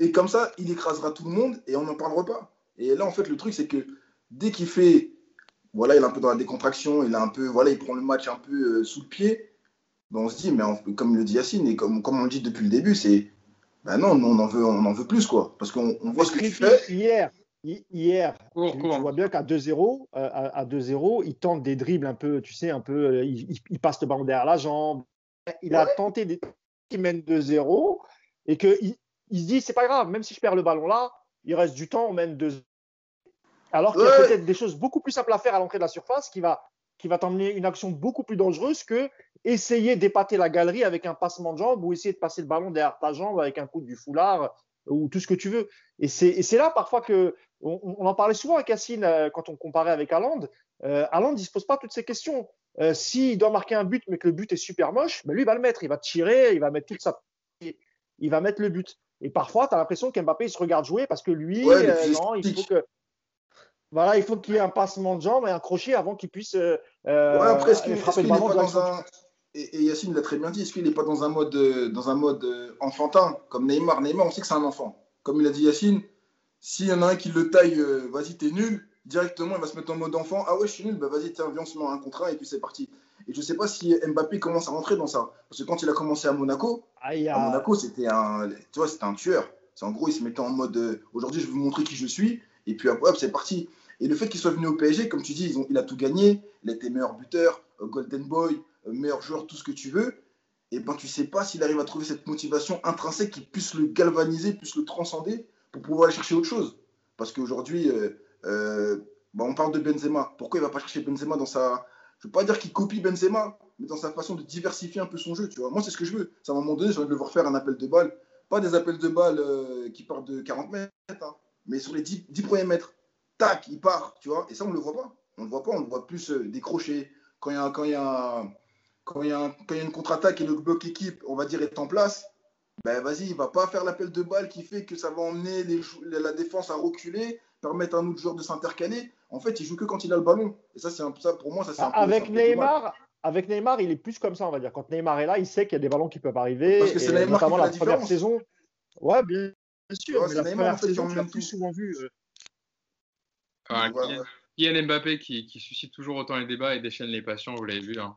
S4: Et comme ça, il écrasera tout le monde et on n'en parlera pas. Et là, en fait, le truc, c'est que dès qu'il fait, voilà, il est un peu dans la décontraction, il a un peu, voilà, il prend le match un peu euh, sous le pied. ben, on se dit, mais en- comme le dit Yacine et comme, comme on le dit depuis le début, c'est, Bah non, on en veut, on en veut plus, quoi. Parce qu'on on voit ce que tu fais.
S2: Hier, hier, tu, vois bien qu'à 2-0, euh, à, 2-0, il tente des dribbles un peu, tu sais, un peu, euh, il, passe le ballon derrière la jambe. Il a tenté des qui mène 2-0 et qu'il il se dit, c'est pas grave, même si je perds le ballon là, il reste du temps, on mène 2 Alors qu'il y a peut-être des choses beaucoup plus simples à faire à l'entrée de la surface qui va, qui va t'emmener une action beaucoup plus dangereuse que essayer d'épater la galerie avec un passement de jambe ou essayer de passer le ballon derrière ta jambe avec un coup du foulard ou tout ce que tu veux. Et c'est là parfois que on, en parlait souvent avec Yacine euh, quand on comparait avec Haaland. Euh, Haaland ne se pose pas toutes ces questions. Euh, S'il doit marquer un but, mais que le but est super moche, ben lui, il va le mettre. Il va tirer, il va mettre toute sa. Il va mettre le but. Et parfois, tu as l'impression qu'Mbappé, il se regarde jouer parce que lui, euh, non, il faut que. Voilà, il faut qu'il y ait un passement de jambe et un crochet avant qu'il puisse euh, ouais,
S4: après, est-ce frapper le ballon. Dans un... et, Yacine l'a très bien dit, est-ce qu'il n'est pas dans un mode, dans un mode enfantin comme Neymar? Neymar, on sait que c'est un enfant. Comme il a dit Yacine, s'il y en a un qui le taille, euh, vas-y, t'es nul, directement, il va se mettre en mode enfant. Ah ouais, je suis nul, bah vas-y, tiens, viens, on se met un contrat et puis c'est parti. Et je sais pas si Mbappé commence à rentrer dans ça. Parce que quand il a commencé à Monaco, à Monaco, c'était un, tu vois, c'était un tueur. C'est en gros, il se mettait en mode, euh, aujourd'hui, je vais vous montrer qui je suis. Et puis hop, c'est parti. Et le fait qu'il soit venu au PSG, comme tu dis, il a tout gagné. Il a été meilleur buteur, euh, Golden Boy, meilleur joueur, tout ce que tu veux. Et ben, tu sais pas s'il arrive à trouver cette motivation intrinsèque qui puisse le galvaniser, puisse le transcender pour pouvoir aller chercher autre chose. Parce qu'aujourd'hui, euh, euh, bah, on parle de Benzema. Pourquoi il va pas chercher Benzema dans sa. Je veux pas dire qu'il copie Benzema, mais dans sa façon de diversifier un peu son jeu. Tu vois. Moi, c'est ce que je veux. À un moment donné, j'ai envie de le voir faire un appel de balle. Pas des appels de balle euh, qui partent de 40 mètres, hein, mais sur les 10, 10, premiers mètres. Tac, il part. Tu vois. Et ça, on ne le voit pas. On ne le voit pas. On le voit plus décrocher. Quand il y a, quand il y a, quand il y a, quand il y a une contre-attaque et le bloc équipe, on va dire, est en place, ben vas-y, il va pas faire l'appel de balle qui fait que ça va emmener la défense à reculer, permettre à un autre joueur de s'intercaler. En fait, il joue que quand il a le ballon. Et ça, c'est ça pour moi, ça c'est un
S2: Avec Neymar, avec Neymar, il est plus comme ça, on va dire. Quand Neymar est là, il sait qu'il y a des ballons qui peuvent arriver.
S4: Parce que c'est Neymar qui
S2: la,
S4: la
S2: première saison. Ouais, bien, sûr. mais la première saison, tu plus souvent vu. Euh.
S1: Ah, Kylian Mbappé qui, qui, suscite toujours autant les débats et déchaîne les passions, vous l'avez vu. Hein.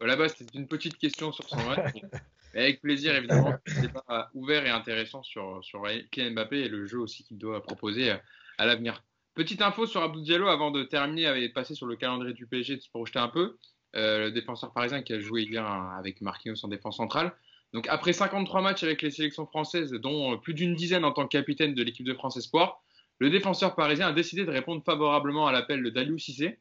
S1: Là-bas, c'était une petite question sur son match. [LAUGHS] avec plaisir, évidemment. Débat ouvert et intéressant sur, sur Kylian Mbappé et le jeu aussi qu'il doit proposer à l'avenir. Petite info sur Abdou Diallo avant de terminer et de passer sur le calendrier du PSG, de se projeter un peu. Euh, le défenseur parisien qui a joué hier avec Marquinhos en défense centrale. Donc après 53 matchs avec les sélections françaises, dont plus d'une dizaine en tant que capitaine de l'équipe de France Espoir, le défenseur parisien a décidé de répondre favorablement à l'appel de Daliou Cissé,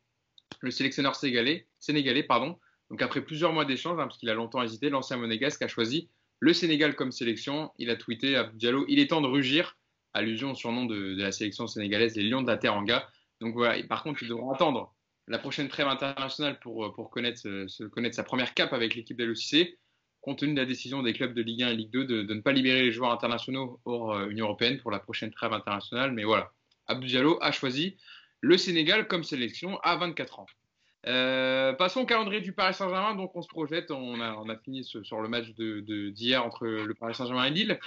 S1: le sélectionneur sénégalais, sénégalais pardon, donc après plusieurs mois d'échange, hein, parce qu'il a longtemps hésité, l'ancien monégasque a choisi le Sénégal comme sélection. Il a tweeté à Diallo, il est temps de rugir, allusion au surnom de, la sélection sénégalaise, les Lions de la Teranga. Donc voilà, par contre, il devra attendre la prochaine trêve internationale pour, connaître, se, connaître sa première cape avec l'équipe d'LOCC, compte tenu de la décision des clubs de Ligue 1 et Ligue 2 de, ne pas libérer les joueurs internationaux hors euh, Union Européenne pour la prochaine trêve internationale. Mais voilà, Abdou Diallo a choisi le Sénégal comme sélection à 24 ans. Euh, passons au calendrier du Paris Saint-Germain. Donc, on se projette. On a, fini sur le match d'hier de, entre le Paris Saint-Germain et Lille.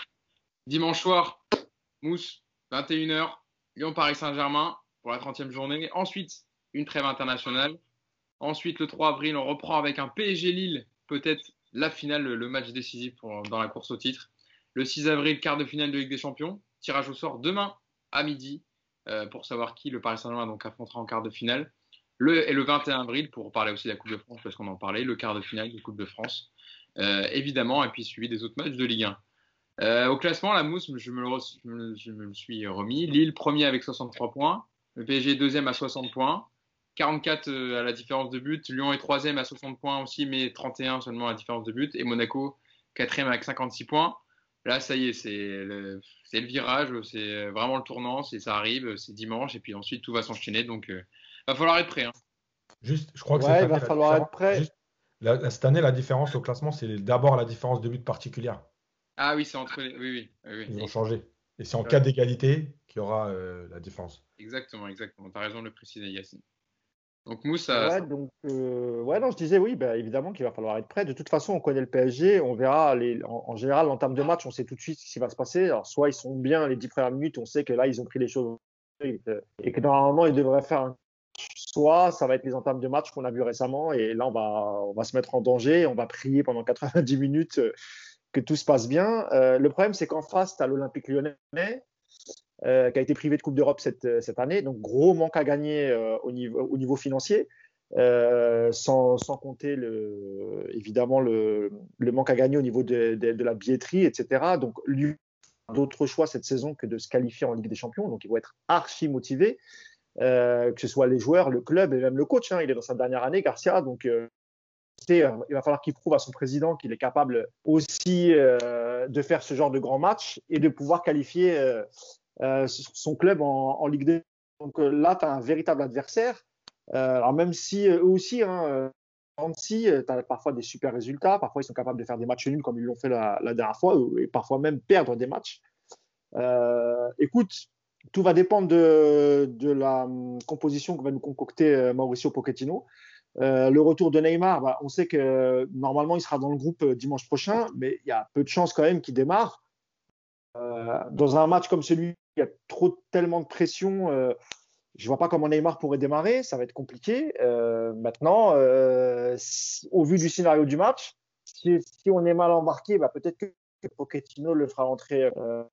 S1: Dimanche soir, Mousse, 21h, Lyon-Paris Saint-Germain pour la 30e journée. Ensuite, une trêve internationale. Ensuite, le 3 avril, on reprend avec un PSG Lille, peut-être la finale, le match décisif dans la course au titre. Le 6 avril, quart de finale de Ligue des Champions. Tirage au sort demain à midi euh, pour savoir qui le Paris Saint-Germain donc affrontera en quart de finale. Le, et le 21 avril, pour parler aussi de la Coupe de France, parce qu'on en parlait, le quart de finale de Coupe de France, euh, évidemment, et puis suivi des autres matchs de Ligue 1. Euh, au classement, la mousse, je me, le, je me, suis remis. Lille, premier avec 63 points. Le PSG, deuxième à 60 points. 44 euh, à la différence de but. Lyon est troisième à 60 points aussi, mais 31 seulement à la différence de but. Et Monaco, quatrième avec 56 points. Là, ça y est, c'est le, le, virage, c'est vraiment le tournant, ça arrive, c'est dimanche, et puis ensuite tout va s'enchaîner. Donc, va falloir être prêt. Hein.
S3: Juste, je crois que
S2: ouais, il va falloir être prêt.
S3: cette année, la différence au classement, c'est d'abord la différence de but particulière.
S1: Ah oui, c'est entre les. Oui, oui.
S3: Ils vont changer. Et c'est en cas d'égalité qu'il y aura euh, la différence.
S1: Exactement, exactement. Tu as raison de le préciser, Yacine. Donc Moussa.
S2: Ouais, donc, euh, ouais, non, je disais oui, bah, évidemment qu'il va falloir être prêt. De toute façon, on connaît le PSG, on verra. Les, en, général, en termes de match, on sait tout de suite ce qui va se passer. Alors, soit ils sont bien les dix premières minutes, on sait que là, ils ont pris les choses et que normalement, ils devraient faire un soit ça va être les entames de match qu'on a vu récemment et là on va, on va se mettre en danger, on va prier pendant 90 minutes que tout se passe bien. le problème, c'est qu'en face, tu as l'Olympique lyonnais, qui a été privé de Coupe d'Europe cette, cette, année. Donc, gros manque à gagner au, niveau, au niveau financier. Euh, sans, sans, compter évidemment le, manque à gagner au niveau de, la billetterie, etc. Donc, lui, d'autres choix cette saison que de se qualifier en Ligue des Champions. Donc, ils vont être archi motivés, euh, que ce soit les joueurs, le club et même le coach. Hein. Il est dans sa dernière année, Garcia. Donc, euh, il va falloir qu'il prouve à son président qu'il est capable aussi euh, de faire ce genre de grand match et de pouvoir qualifier euh, son club en, Ligue des Donc, là, tu as un véritable adversaire. Euh, alors même si eux aussi, hein, Nancy, euh, tu as parfois des super résultats, parfois ils sont capables de faire des matchs nuls comme ils l'ont fait la, dernière fois, et parfois même perdre des matchs. Euh, écoute, tout va dépendre de, la hum, composition que va nous concocter Mauricio Pochettino. Euh, le retour de Neymar, bah, on sait que normalement il sera dans le groupe dimanche prochain, mais il y a peu de chances quand même qu'il démarre. Euh, dans un match comme celui, il y a trop tellement de pression. Je vois pas comment Neymar pourrait démarrer, ça va être compliqué. Euh, maintenant, euh, au vu du scénario du match, si, on est mal embarqué, bah, peut-être que Pochettino le fera entrer, euh,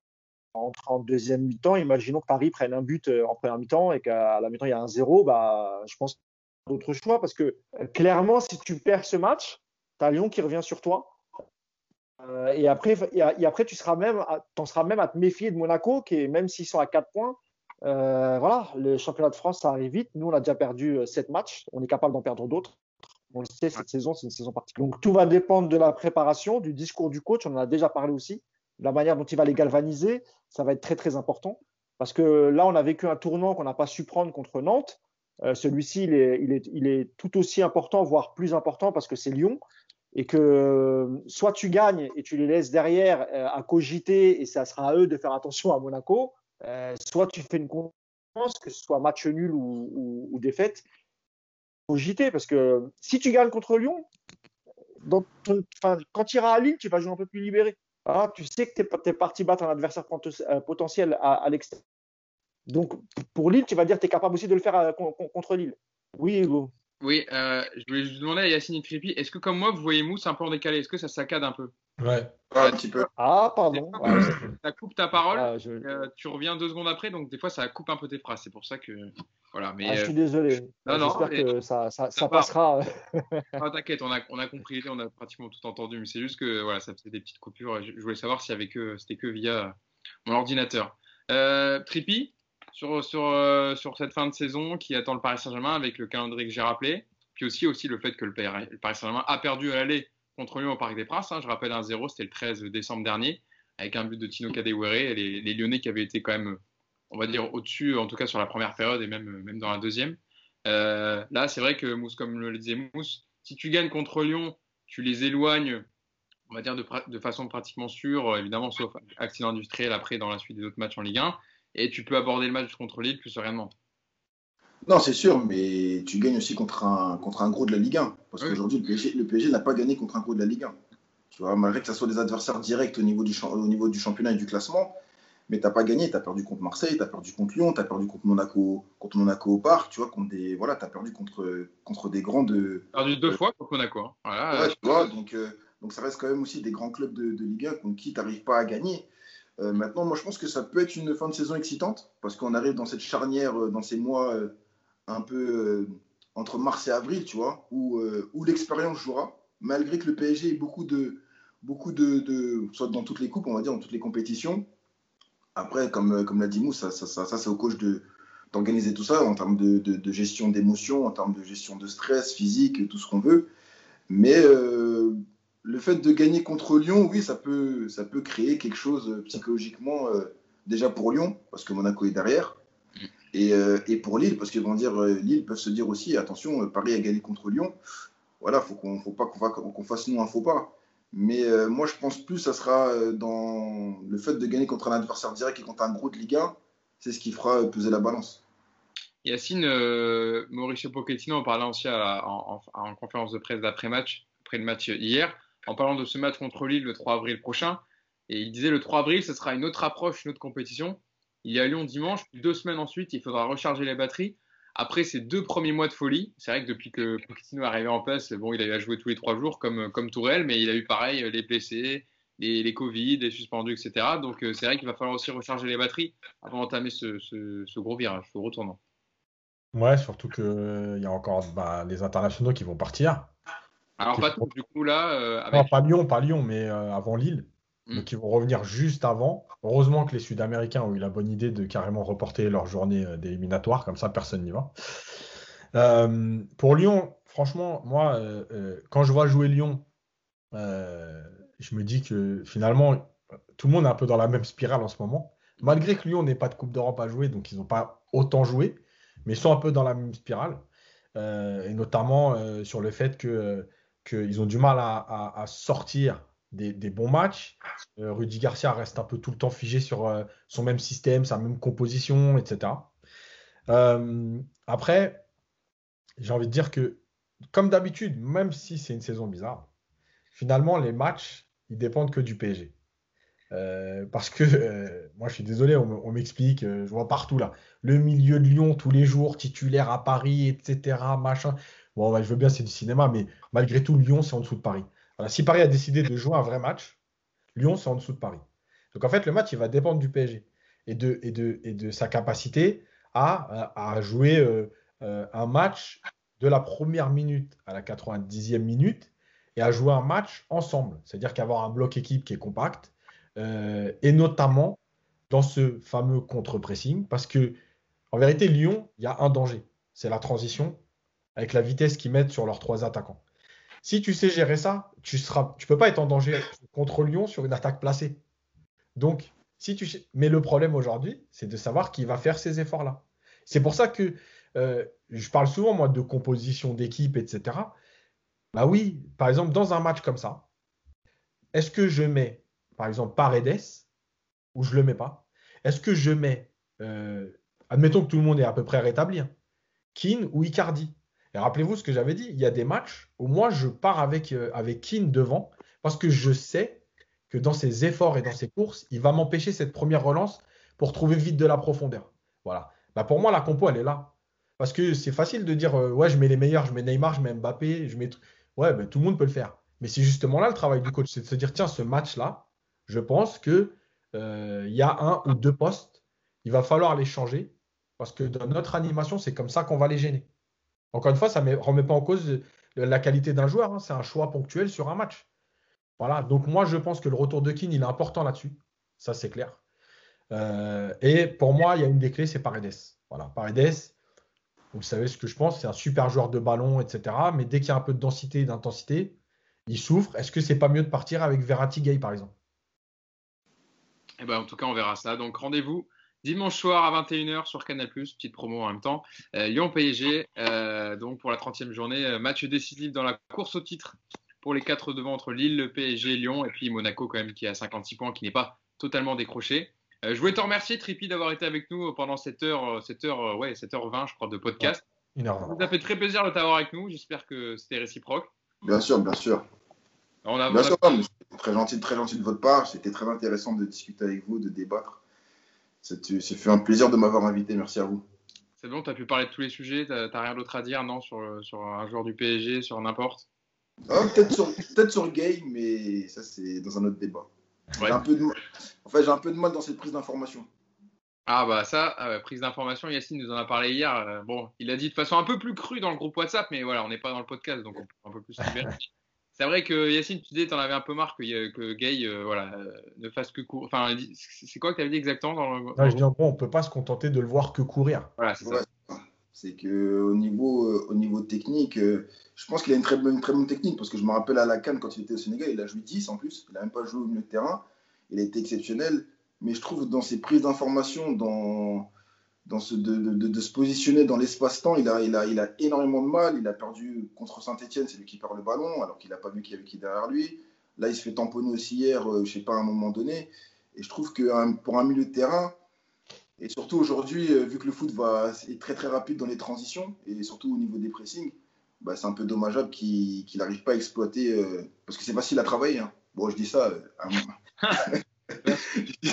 S2: en deuxième mi-temps. Imaginons que Paris prenne un but en première mi-temps et qu'à la mi-temps il y a un zéro. Bah, je pense d'autres choix parce que clairement, si tu perds ce match, tu as Lyon qui revient sur toi. Et, après, et, après, tu seras même, en seras même à te méfier de Monaco, qui même s'ils sont à 4 points, euh, voilà, le championnat de France, ça arrive vite. Nous, on a déjà perdu 7 euh, matchs. On est capable d'en perdre d'autres. On le sait, cette saison, c'est une saison particulière. Donc, tout va dépendre de la préparation, du discours du coach. On en a déjà parlé aussi. De la manière dont il va les galvaniser, ça va être très, très important. Parce que là, on a vécu un tournant qu'on n'a pas su prendre contre Nantes. Euh, celui-ci, il est, il, est, il est tout aussi important, voire plus important, parce que c'est Lyon. Et que soit tu gagnes et tu les laisses derrière à cogiter, et ça sera à eux de faire attention à Monaco, euh, soit tu fais une confiance, que ce soit match nul ou, défaite, JT, parce que si tu gagnes contre Lyon, quand tu iras à Lille, tu vas jouer un peu plus libéré. Ah, tu sais que tu es, parti battre un adversaire euh, potentiel à, l'extérieur. Donc, pour Lille, tu vas dire que tu es capable aussi de le faire euh, contre Lille. Oui, Hugo.
S1: Oui, euh, je voulais juste demander à Yacine Trippi, est-ce que comme moi, vous voyez Mousse un peu en décalé? Est-ce que ça saccade un peu?
S3: Ouais.
S4: un petit peu.
S2: Ah, pardon.
S1: Ça coupe ta parole, ah, euh, tu reviens deux secondes après, donc des fois ça coupe un peu tes phrases. C'est pour ça que. Voilà, mais,
S2: ah, je suis désolé. J'espère que ça, ça, ça passera. [LAUGHS]
S1: ah, T'inquiète, on a, on a compris, on a pratiquement tout entendu, mais c'est juste que voilà, ça faisait des petites coupures. Je, voulais savoir si c'était que via mon ordinateur. Euh, Trippi sur, sur, euh, sur cette fin de saison qui attend le Paris Saint-Germain avec le calendrier que j'ai rappelé, puis aussi, aussi le fait que le Paris Saint-Germain a perdu à l'aller contre Lyon au Parc des Princes. Hein. je rappelle un 0, c'était le 13 décembre dernier, avec un but de Tino Kadewere et les, les, Lyonnais qui avaient été quand même, on va dire, au-dessus, en tout cas sur la première période et même, même dans la deuxième. Euh, là, c'est vrai que Mousse, comme le disait Mousse, si tu gagnes contre Lyon, tu les éloignes, on va dire, de, de façon pratiquement sûre, évidemment, sauf accident industriel après dans la suite des autres matchs en Ligue 1 et tu peux aborder le match contre Lille plus sereinement.
S4: Non, c'est sûr, mais tu gagnes aussi contre un, contre un gros de la Ligue 1. Parce qu'aujourd'hui, le PSG, n'a pas gagné contre un gros de la Ligue 1. Tu vois, malgré que ce soit des adversaires directs au niveau du, au niveau du championnat et du classement, mais tu n'as pas gagné. Tu as perdu contre Marseille, tu as perdu contre Lyon, tu as perdu contre Monaco, contre Monaco au parc, tu vois, contre des, voilà, tu as perdu contre, contre des grands de.
S1: perdu deux fois contre Monaco. Hein.
S4: Voilà, tu vois, donc, euh, donc ça reste quand même aussi des grands clubs de, de Ligue 1 contre qui tu n'arrives pas à gagner. Euh, maintenant, moi, je pense que ça peut être une fin de saison excitante parce qu'on arrive dans cette charnière, euh, dans ces mois euh, un peu entre mars et avril, tu vois, où, où l'expérience jouera, malgré que le PSG ait beaucoup de, beaucoup de, de, soit dans toutes les coupes, on va dire, dans toutes les compétitions. Après, comme, comme l'a dit Mou, ça, ça, ça, c'est au coach de, d'organiser tout ça en termes de, de gestion d'émotions, en termes de gestion de stress physique, tout ce qu'on veut. Mais le fait de gagner contre Lyon, oui, ça peut, ça peut créer quelque chose euh, psychologiquement euh, déjà pour Lyon, parce que Monaco est derrière, et, euh, et pour Lille, parce qu'ils vont dire, Lille peuvent se dire aussi, attention, Paris a gagné contre Lyon, voilà, faut qu'on, faut pas qu'on, fasse nous un faux pas. Mais moi, je pense plus, ça sera dans le fait de gagner contre un adversaire direct et contre un gros de Ligue 1, c'est ce qui fera peser la balance.
S1: Yacine, Mauricio Pochettino en parlant aussi en, en, conférence de presse d'après-match, après le match hier, en parlant de ce match contre Lille le 3 avril prochain. Et il disait le 3 avril, ce sera une autre approche, une autre compétition. Il y a Lyon dimanche, deux semaines ensuite, il faudra recharger les batteries. Après ces deux premiers mois de folie, c'est vrai que depuis que Pochettino est arrivé en place, bon, il a jouer tous les trois jours comme, comme Tourelle, mais il a eu pareil les blessés, les, les Covid, les suspendus, etc. Donc c'est vrai qu'il va falloir aussi recharger les batteries avant d'entamer ce, ce, gros virage, ce retournant.
S3: Ouais, surtout qu'il y a encore bah, les internationaux qui vont partir.
S1: Alors, pas tout, du coup, là.
S3: avec... Non, pas Lyon, pas Lyon, mais avant Lille. Mm. Donc, ils vont revenir juste avant. Heureusement que les Sud-Américains ont eu la bonne idée de carrément reporter leur journée d'éliminatoire, comme ça, personne n'y va. Euh, pour Lyon, franchement, moi, euh, euh, quand je vois jouer Lyon, je me dis que finalement, tout le monde est un peu dans la même spirale en ce moment. Malgré que Lyon n'ait pas de Coupe d'Europe à jouer, donc ils n'ont pas autant joué, mais ils sont un peu dans la même spirale. et notamment sur le fait qu'ils ont du mal à, sortir des, bons matchs. Rudy Garcia reste un peu tout le temps figé sur son même système, sa même composition, etc. après, j'ai envie de dire que, comme d'habitude, même si c'est une saison bizarre, finalement, les matchs, ils dépendent que du PSG. Euh, parce que, euh, moi je suis désolé, on, m'explique, euh, je vois partout là, le milieu de Lyon tous les jours, titulaire à Paris, etc. Machin. Bon, je veux bien, c'est du cinéma, mais malgré tout, Lyon, c'est en dessous de Paris. si Paris a décidé de jouer un vrai match, Lyon, c'est en dessous de Paris. Donc en fait, le match, il va dépendre du PSG et de, et de, et de sa capacité à, à jouer euh, un match de la première minute à la 90e minute et à jouer un match ensemble. C'est-à-dire qu'avoir un bloc équipe qui est compact euh, et notamment dans ce fameux contre-pressing parce que en vérité, Lyon, il y a un danger. C'est la transition avec la vitesse qu'ils mettent sur leurs trois attaquants. Si tu sais gérer ça, tu ne tu peux pas être en danger contre Lyon sur une attaque placée. Donc, si tu mais le problème aujourd'hui, c'est de savoir qui va faire ces efforts-là. C'est pour ça que euh, je parle souvent, moi, de composition d'équipe, etc. Bah oui, par exemple, dans un match comme ça, est-ce que je mets, par exemple, Paredes ou je ne le mets pas? Est-ce que je mets, euh, admettons que tout le monde est à peu près rétabli, hein, Keane ou Icardi? Rappelez-vous ce que j'avais dit, il y a des matchs où moi, je pars avec, euh, devant parce que je sais que dans ses efforts et dans ses courses, il va m'empêcher cette première relance pour trouver vite de la profondeur. Voilà. Bah pour moi, la compo, elle est là. Parce que c'est facile de dire, euh, ouais, je mets les meilleurs, je mets Neymar, je mets Mbappé, je mets. Ouais, ben, tout le monde peut le faire. Mais c'est justement là le travail du coach, c'est de se dire, tiens, ce match-là, je pense qu'il euh, y a un ou deux postes, il va falloir les changer. Parce que dans notre animation, c'est comme ça qu'on va les gêner. Encore une fois, ça ne remet pas en cause la qualité d'un joueur, hein. c'est un choix ponctuel sur un match. Voilà, donc moi je pense que le retour de Keane, il est important là-dessus. Ça, c'est clair. Euh, et pour moi, il y a une des clés, c'est Paredes. Voilà, Paredes, vous savez ce que je pense, c'est un super joueur de ballon, etc. Mais dès qu'il y a un peu de densité et d'intensité, il souffre. Est-ce que c'est pas mieux de partir avec Verratti Gay, par exemple?
S1: Eh ben, En tout cas, on verra ça. Donc rendez-vous dimanche soir à 21h sur Canal+, petite promo en même temps. Euh, Lyon-PSG, euh, donc pour la 30e journée, euh, match décisif dans la course au titre pour les quatre devant entre Lille, le PSG, Lyon et puis Monaco quand même qui a 56 points, qui n'est pas totalement décroché. Euh, je voulais te remercier, Tripi, d'avoir été avec nous pendant cette heure, cette heure, ouais, 7h20, je crois, de podcast. Ça Ça fait très plaisir de t'avoir avec nous. J'espère que c'était réciproque.
S4: Bien sûr, bien sûr. On a, bien sûr, très gentil, très gentil de votre part. C'était très intéressant de discuter avec vous, de débattre. C'est fait un plaisir de m'avoir invité. Merci à vous.
S1: C'est bon, tu as pu parler de tous les sujets. Tu n'as rien d'autre à dire, non, sur, sur un joueur du PSG, sur n'importe?
S4: Ah, Peut-être sur, peut sur game, mais ça, c'est dans un autre débat. J'ai un peu de... En fait, j'ai un peu de mal dans cette prise d'information.
S1: Ah bah ça, euh, prise d'information, Yacine nous en a parlé hier. Euh, bon, il a dit de façon un peu plus crue dans le groupe WhatsApp, mais voilà, on n'est pas dans le podcast, donc on peut un peu plus [LAUGHS] C'est vrai que Yacine, tu disais, tu en avais un peu marre que, que Gay euh, voilà, ne fasse que courir. Enfin, c'est quoi que tu avais dit exactement dans le...
S3: non, je dis en gros, on peut pas se contenter de le voir que courir.
S1: Voilà, c'est ça.
S4: C'est qu'au niveau, au niveau technique, je pense qu'il a une très, bonne, très bonne technique parce que je me rappelle à la Cannes quand il était au Sénégal, il a joué 10 en plus, il n'a même pas joué au milieu de terrain, il a été exceptionnel, mais je trouve dans ses prises d'information, dans, dans ce, de, de, de, se positionner dans l'espace-temps, il a, il, a, il a énormément de mal, il a perdu contre Saint-Etienne, c'est lui qui perd le ballon alors qu'il n'a pas vu qu'il y avait qui derrière lui. Là, il se fait tamponner aussi hier, euh, je ne sais pas, à un moment donné. Et je trouve que pour un milieu de terrain, et surtout aujourd'hui, euh, vu que le foot va, est très très rapide dans les transitions, et surtout au niveau des pressings, bah, c'est un peu dommageable qu'il n'arrive pas à exploiter, euh, parce que c'est facile à travailler. Hein. Bon, je dis ça. Euh, [LAUGHS] [LAUGHS] je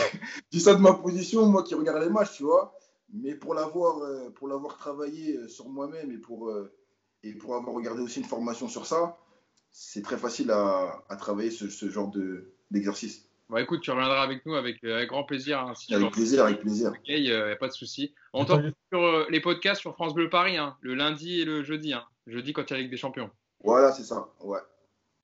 S4: dis ça de ma position, moi qui regarde les matchs, tu vois. Mais pour l'avoir euh, pour l'avoir travaillé sur moi-même et pour, et pour avoir regardé aussi une formation sur ça, c'est très facile à, à travailler ce, ce, genre de, d'exercice.
S1: Bon, écoute, tu reviendras avec nous avec, avec grand plaisir. hein, si tu
S4: Avec plaisir, avec plaisir.
S1: Ok, il n'y a pas de souci. On t'entend sur euh, les podcasts sur France Bleu Paris, hein, le lundi et le jeudi. Hein. Jeudi quand il y a la Ligue des Champions.
S4: Voilà, c'est ça. Ouais.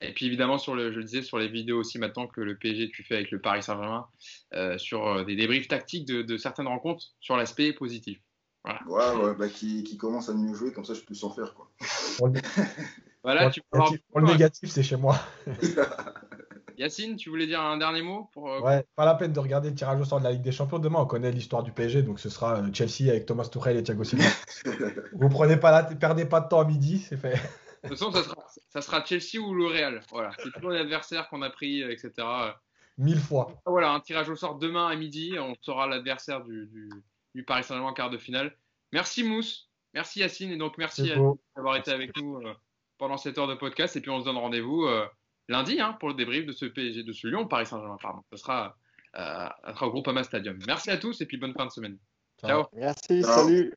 S1: Et puis évidemment, sur le, je le disais, sur les vidéos aussi maintenant que le PSG tu fais avec le Paris Saint-Germain, euh, sur euh, des débriefs tactiques de, de certaines rencontres sur l'aspect positif.
S4: Ouais, ouais, bah, qui, qui commence à mieux jouer, comme ça je peux s'en faire. Quoi.
S3: Pour le, [LAUGHS]
S1: Voilà,
S3: pour
S1: tu peux
S3: le
S1: avoir
S3: négatif, pour le négatif, c'est chez moi. [LAUGHS]
S1: Yacine, tu voulais dire un dernier mot pour, euh,
S3: Ouais, pas la peine de regarder le tirage au sort de la Ligue des Champions. Demain, on connaît l'histoire du PSG, donc ce sera Chelsea avec Thomas Tuchel et Thiago Silva. [LAUGHS] Vous prenez pas la, perdez pas de temps à midi, c'est fait.
S1: De toute façon, ça sera, ça sera Chelsea ou le Real. Voilà, c'est toujours l'adversaire qu'on a pris, etc.
S3: Mille fois.
S1: Voilà, un tirage au sort demain à midi. On saura l'adversaire du, du, du Paris Saint-Germain en quart de finale. Merci Mousse, merci Yacine, et donc merci d'avoir été avec nous euh, pendant cette heure de podcast. Et puis on se donne rendez-vous euh, lundi hein, pour le débrief de ce PSG, de ce Lyon Paris Saint-Germain. Pardon, ce sera, euh, ça sera au Groupama Stadium. Merci à tous et puis bonne fin de semaine. Ciao.
S2: Merci,
S4: Ciao.
S2: salut.